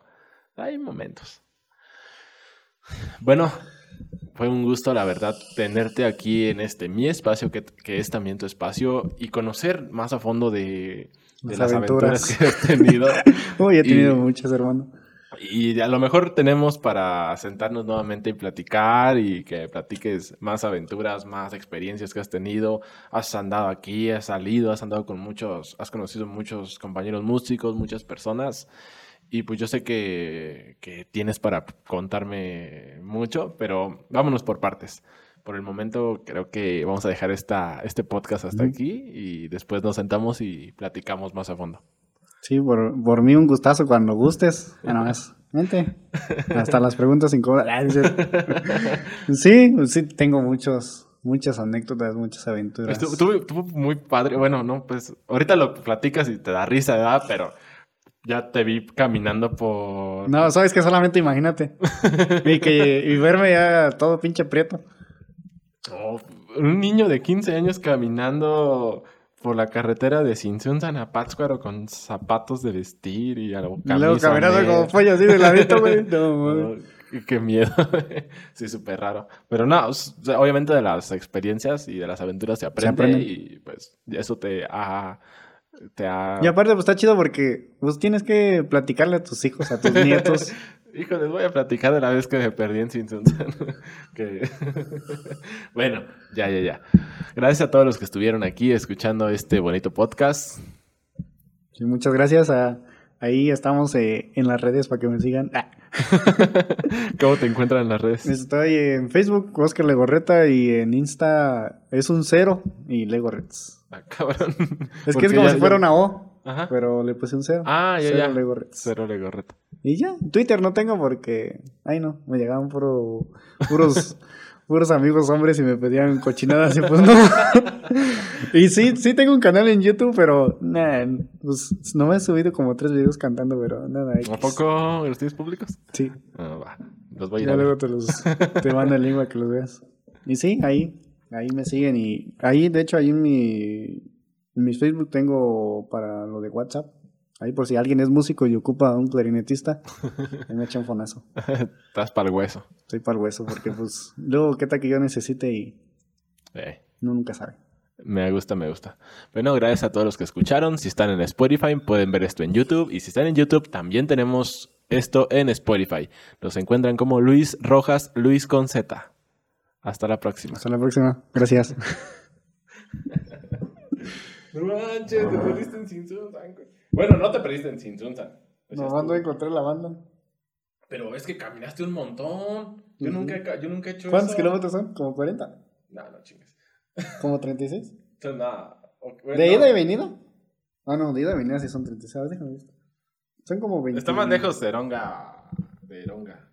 hay momentos. Bueno, fue un gusto, la verdad, tenerte aquí en este mi espacio, que, que es también tu espacio, y conocer más a fondo de, de Las las, aventuras. aventuras. que has tenido. *laughs* Uy, he tenido Y- muchas, hermano. Y a lo mejor tenemos para sentarnos nuevamente y platicar y que platiques más aventuras, más experiencias que has tenido. Has andado aquí, has salido, has andado con muchos, has conocido muchos compañeros músicos, muchas personas. Y pues yo sé que, que tienes para contarme mucho, pero vámonos por partes. Por el momento creo que vamos a dejar esta, este podcast hasta aquí y después nos sentamos y platicamos más a fondo. Sí, por, por mí un gustazo cuando gustes. Nada más. Vente. Hasta las preguntas incómodas. Ah. *laughs* Sí, sí, tengo muchos, muchas anécdotas, muchas aventuras. Estuvo- estuvo muy padre. Bueno, no, pues ahorita lo platicas y te da risa, ¿verdad? Pero ya te vi caminando por. No, sabes que solamente imagínate. *laughs* Y que y verme ya todo pinche prieto. Oh, un niño de 15 años caminando por la carretera de Sinsunzan a Pátzcuaro con zapatos de vestir y algo Y luego caminando como pollo así de ladito, güey. *laughs* No. No, qué- miedo. sí, súper raro. Pero no, obviamente de las experiencias y de las aventuras se aprende aprende. y pues eso te ha... Te ha... Y aparte, pues está chido porque pues tienes que platicarle a tus hijos, a tus nietos. *laughs* Hijo, les voy a platicar de la vez que me perdí en Simpsons. *laughs* que... *laughs* bueno, ya, ya, ya. Gracias a todos los que estuvieron aquí escuchando este bonito podcast. Sí, muchas gracias. a- ahí estamos eh, en las redes para que me sigan. Ah, *laughs* ¿Cómo te encuentran en las redes? Estoy en Facebook, Oscar Legorreta, y en Insta es un cero y Legorrets. Ah, cabrón. Es que es como si fuera una O, Ajá. pero le puse un cero. Ah, ya, Cero ya. Legorrets. Cero Legorreta. Y ya, Twitter no tengo porque, ay no, me llegaban puro, puros, *laughs* puros amigos hombres y me pedían cochinadas y pues no. *laughs* y sí, sí tengo un canal en YouTube, pero nah, pues no me he subido como tres videos cantando, pero nada. ¿A poco los tienes públicos? Sí, Ah, va. Los voy a ir ya a luego te los, te mando el link para que los veas. Y sí, ahí, ahí me siguen y ahí, de hecho, ahí en mi, en mi Facebook tengo para lo de WhatsApp. Ahí por si alguien es músico y ocupa un clarinetista, *laughs* ahí me echa un fonazo. Estás para el hueso. Estoy para el hueso, porque pues luego qué tal que yo necesite y Eh. uno nunca sabe. Me gusta, me gusta. Bueno, gracias a todos los que escucharon. Si están en Spotify, pueden ver esto en YouTube. Y si están en YouTube, también tenemos esto en Spotify. Los encuentran como Luis Rojas, Luis con Z. Hasta la próxima. Hasta la próxima. Gracias. *laughs* No manches, te perdiste en. Bueno, no te perdiste en Sinsunzan. Pues ya Nos mando a encontrar la banda. Pero es que caminaste un montón. Yo, Ujú. nunca, he ca- yo nunca he hecho ¿Cuántos eso. kilómetros son? ¿Como 40? No, no chingues. *laughs* ¿Como 36? Entonces, nada. Bueno, ¿De ida y venida? Ah, no, de ida y venida sí son 36. A ver, déjame ver. Son como 20. Está más lejos de Eronga. De Eronga.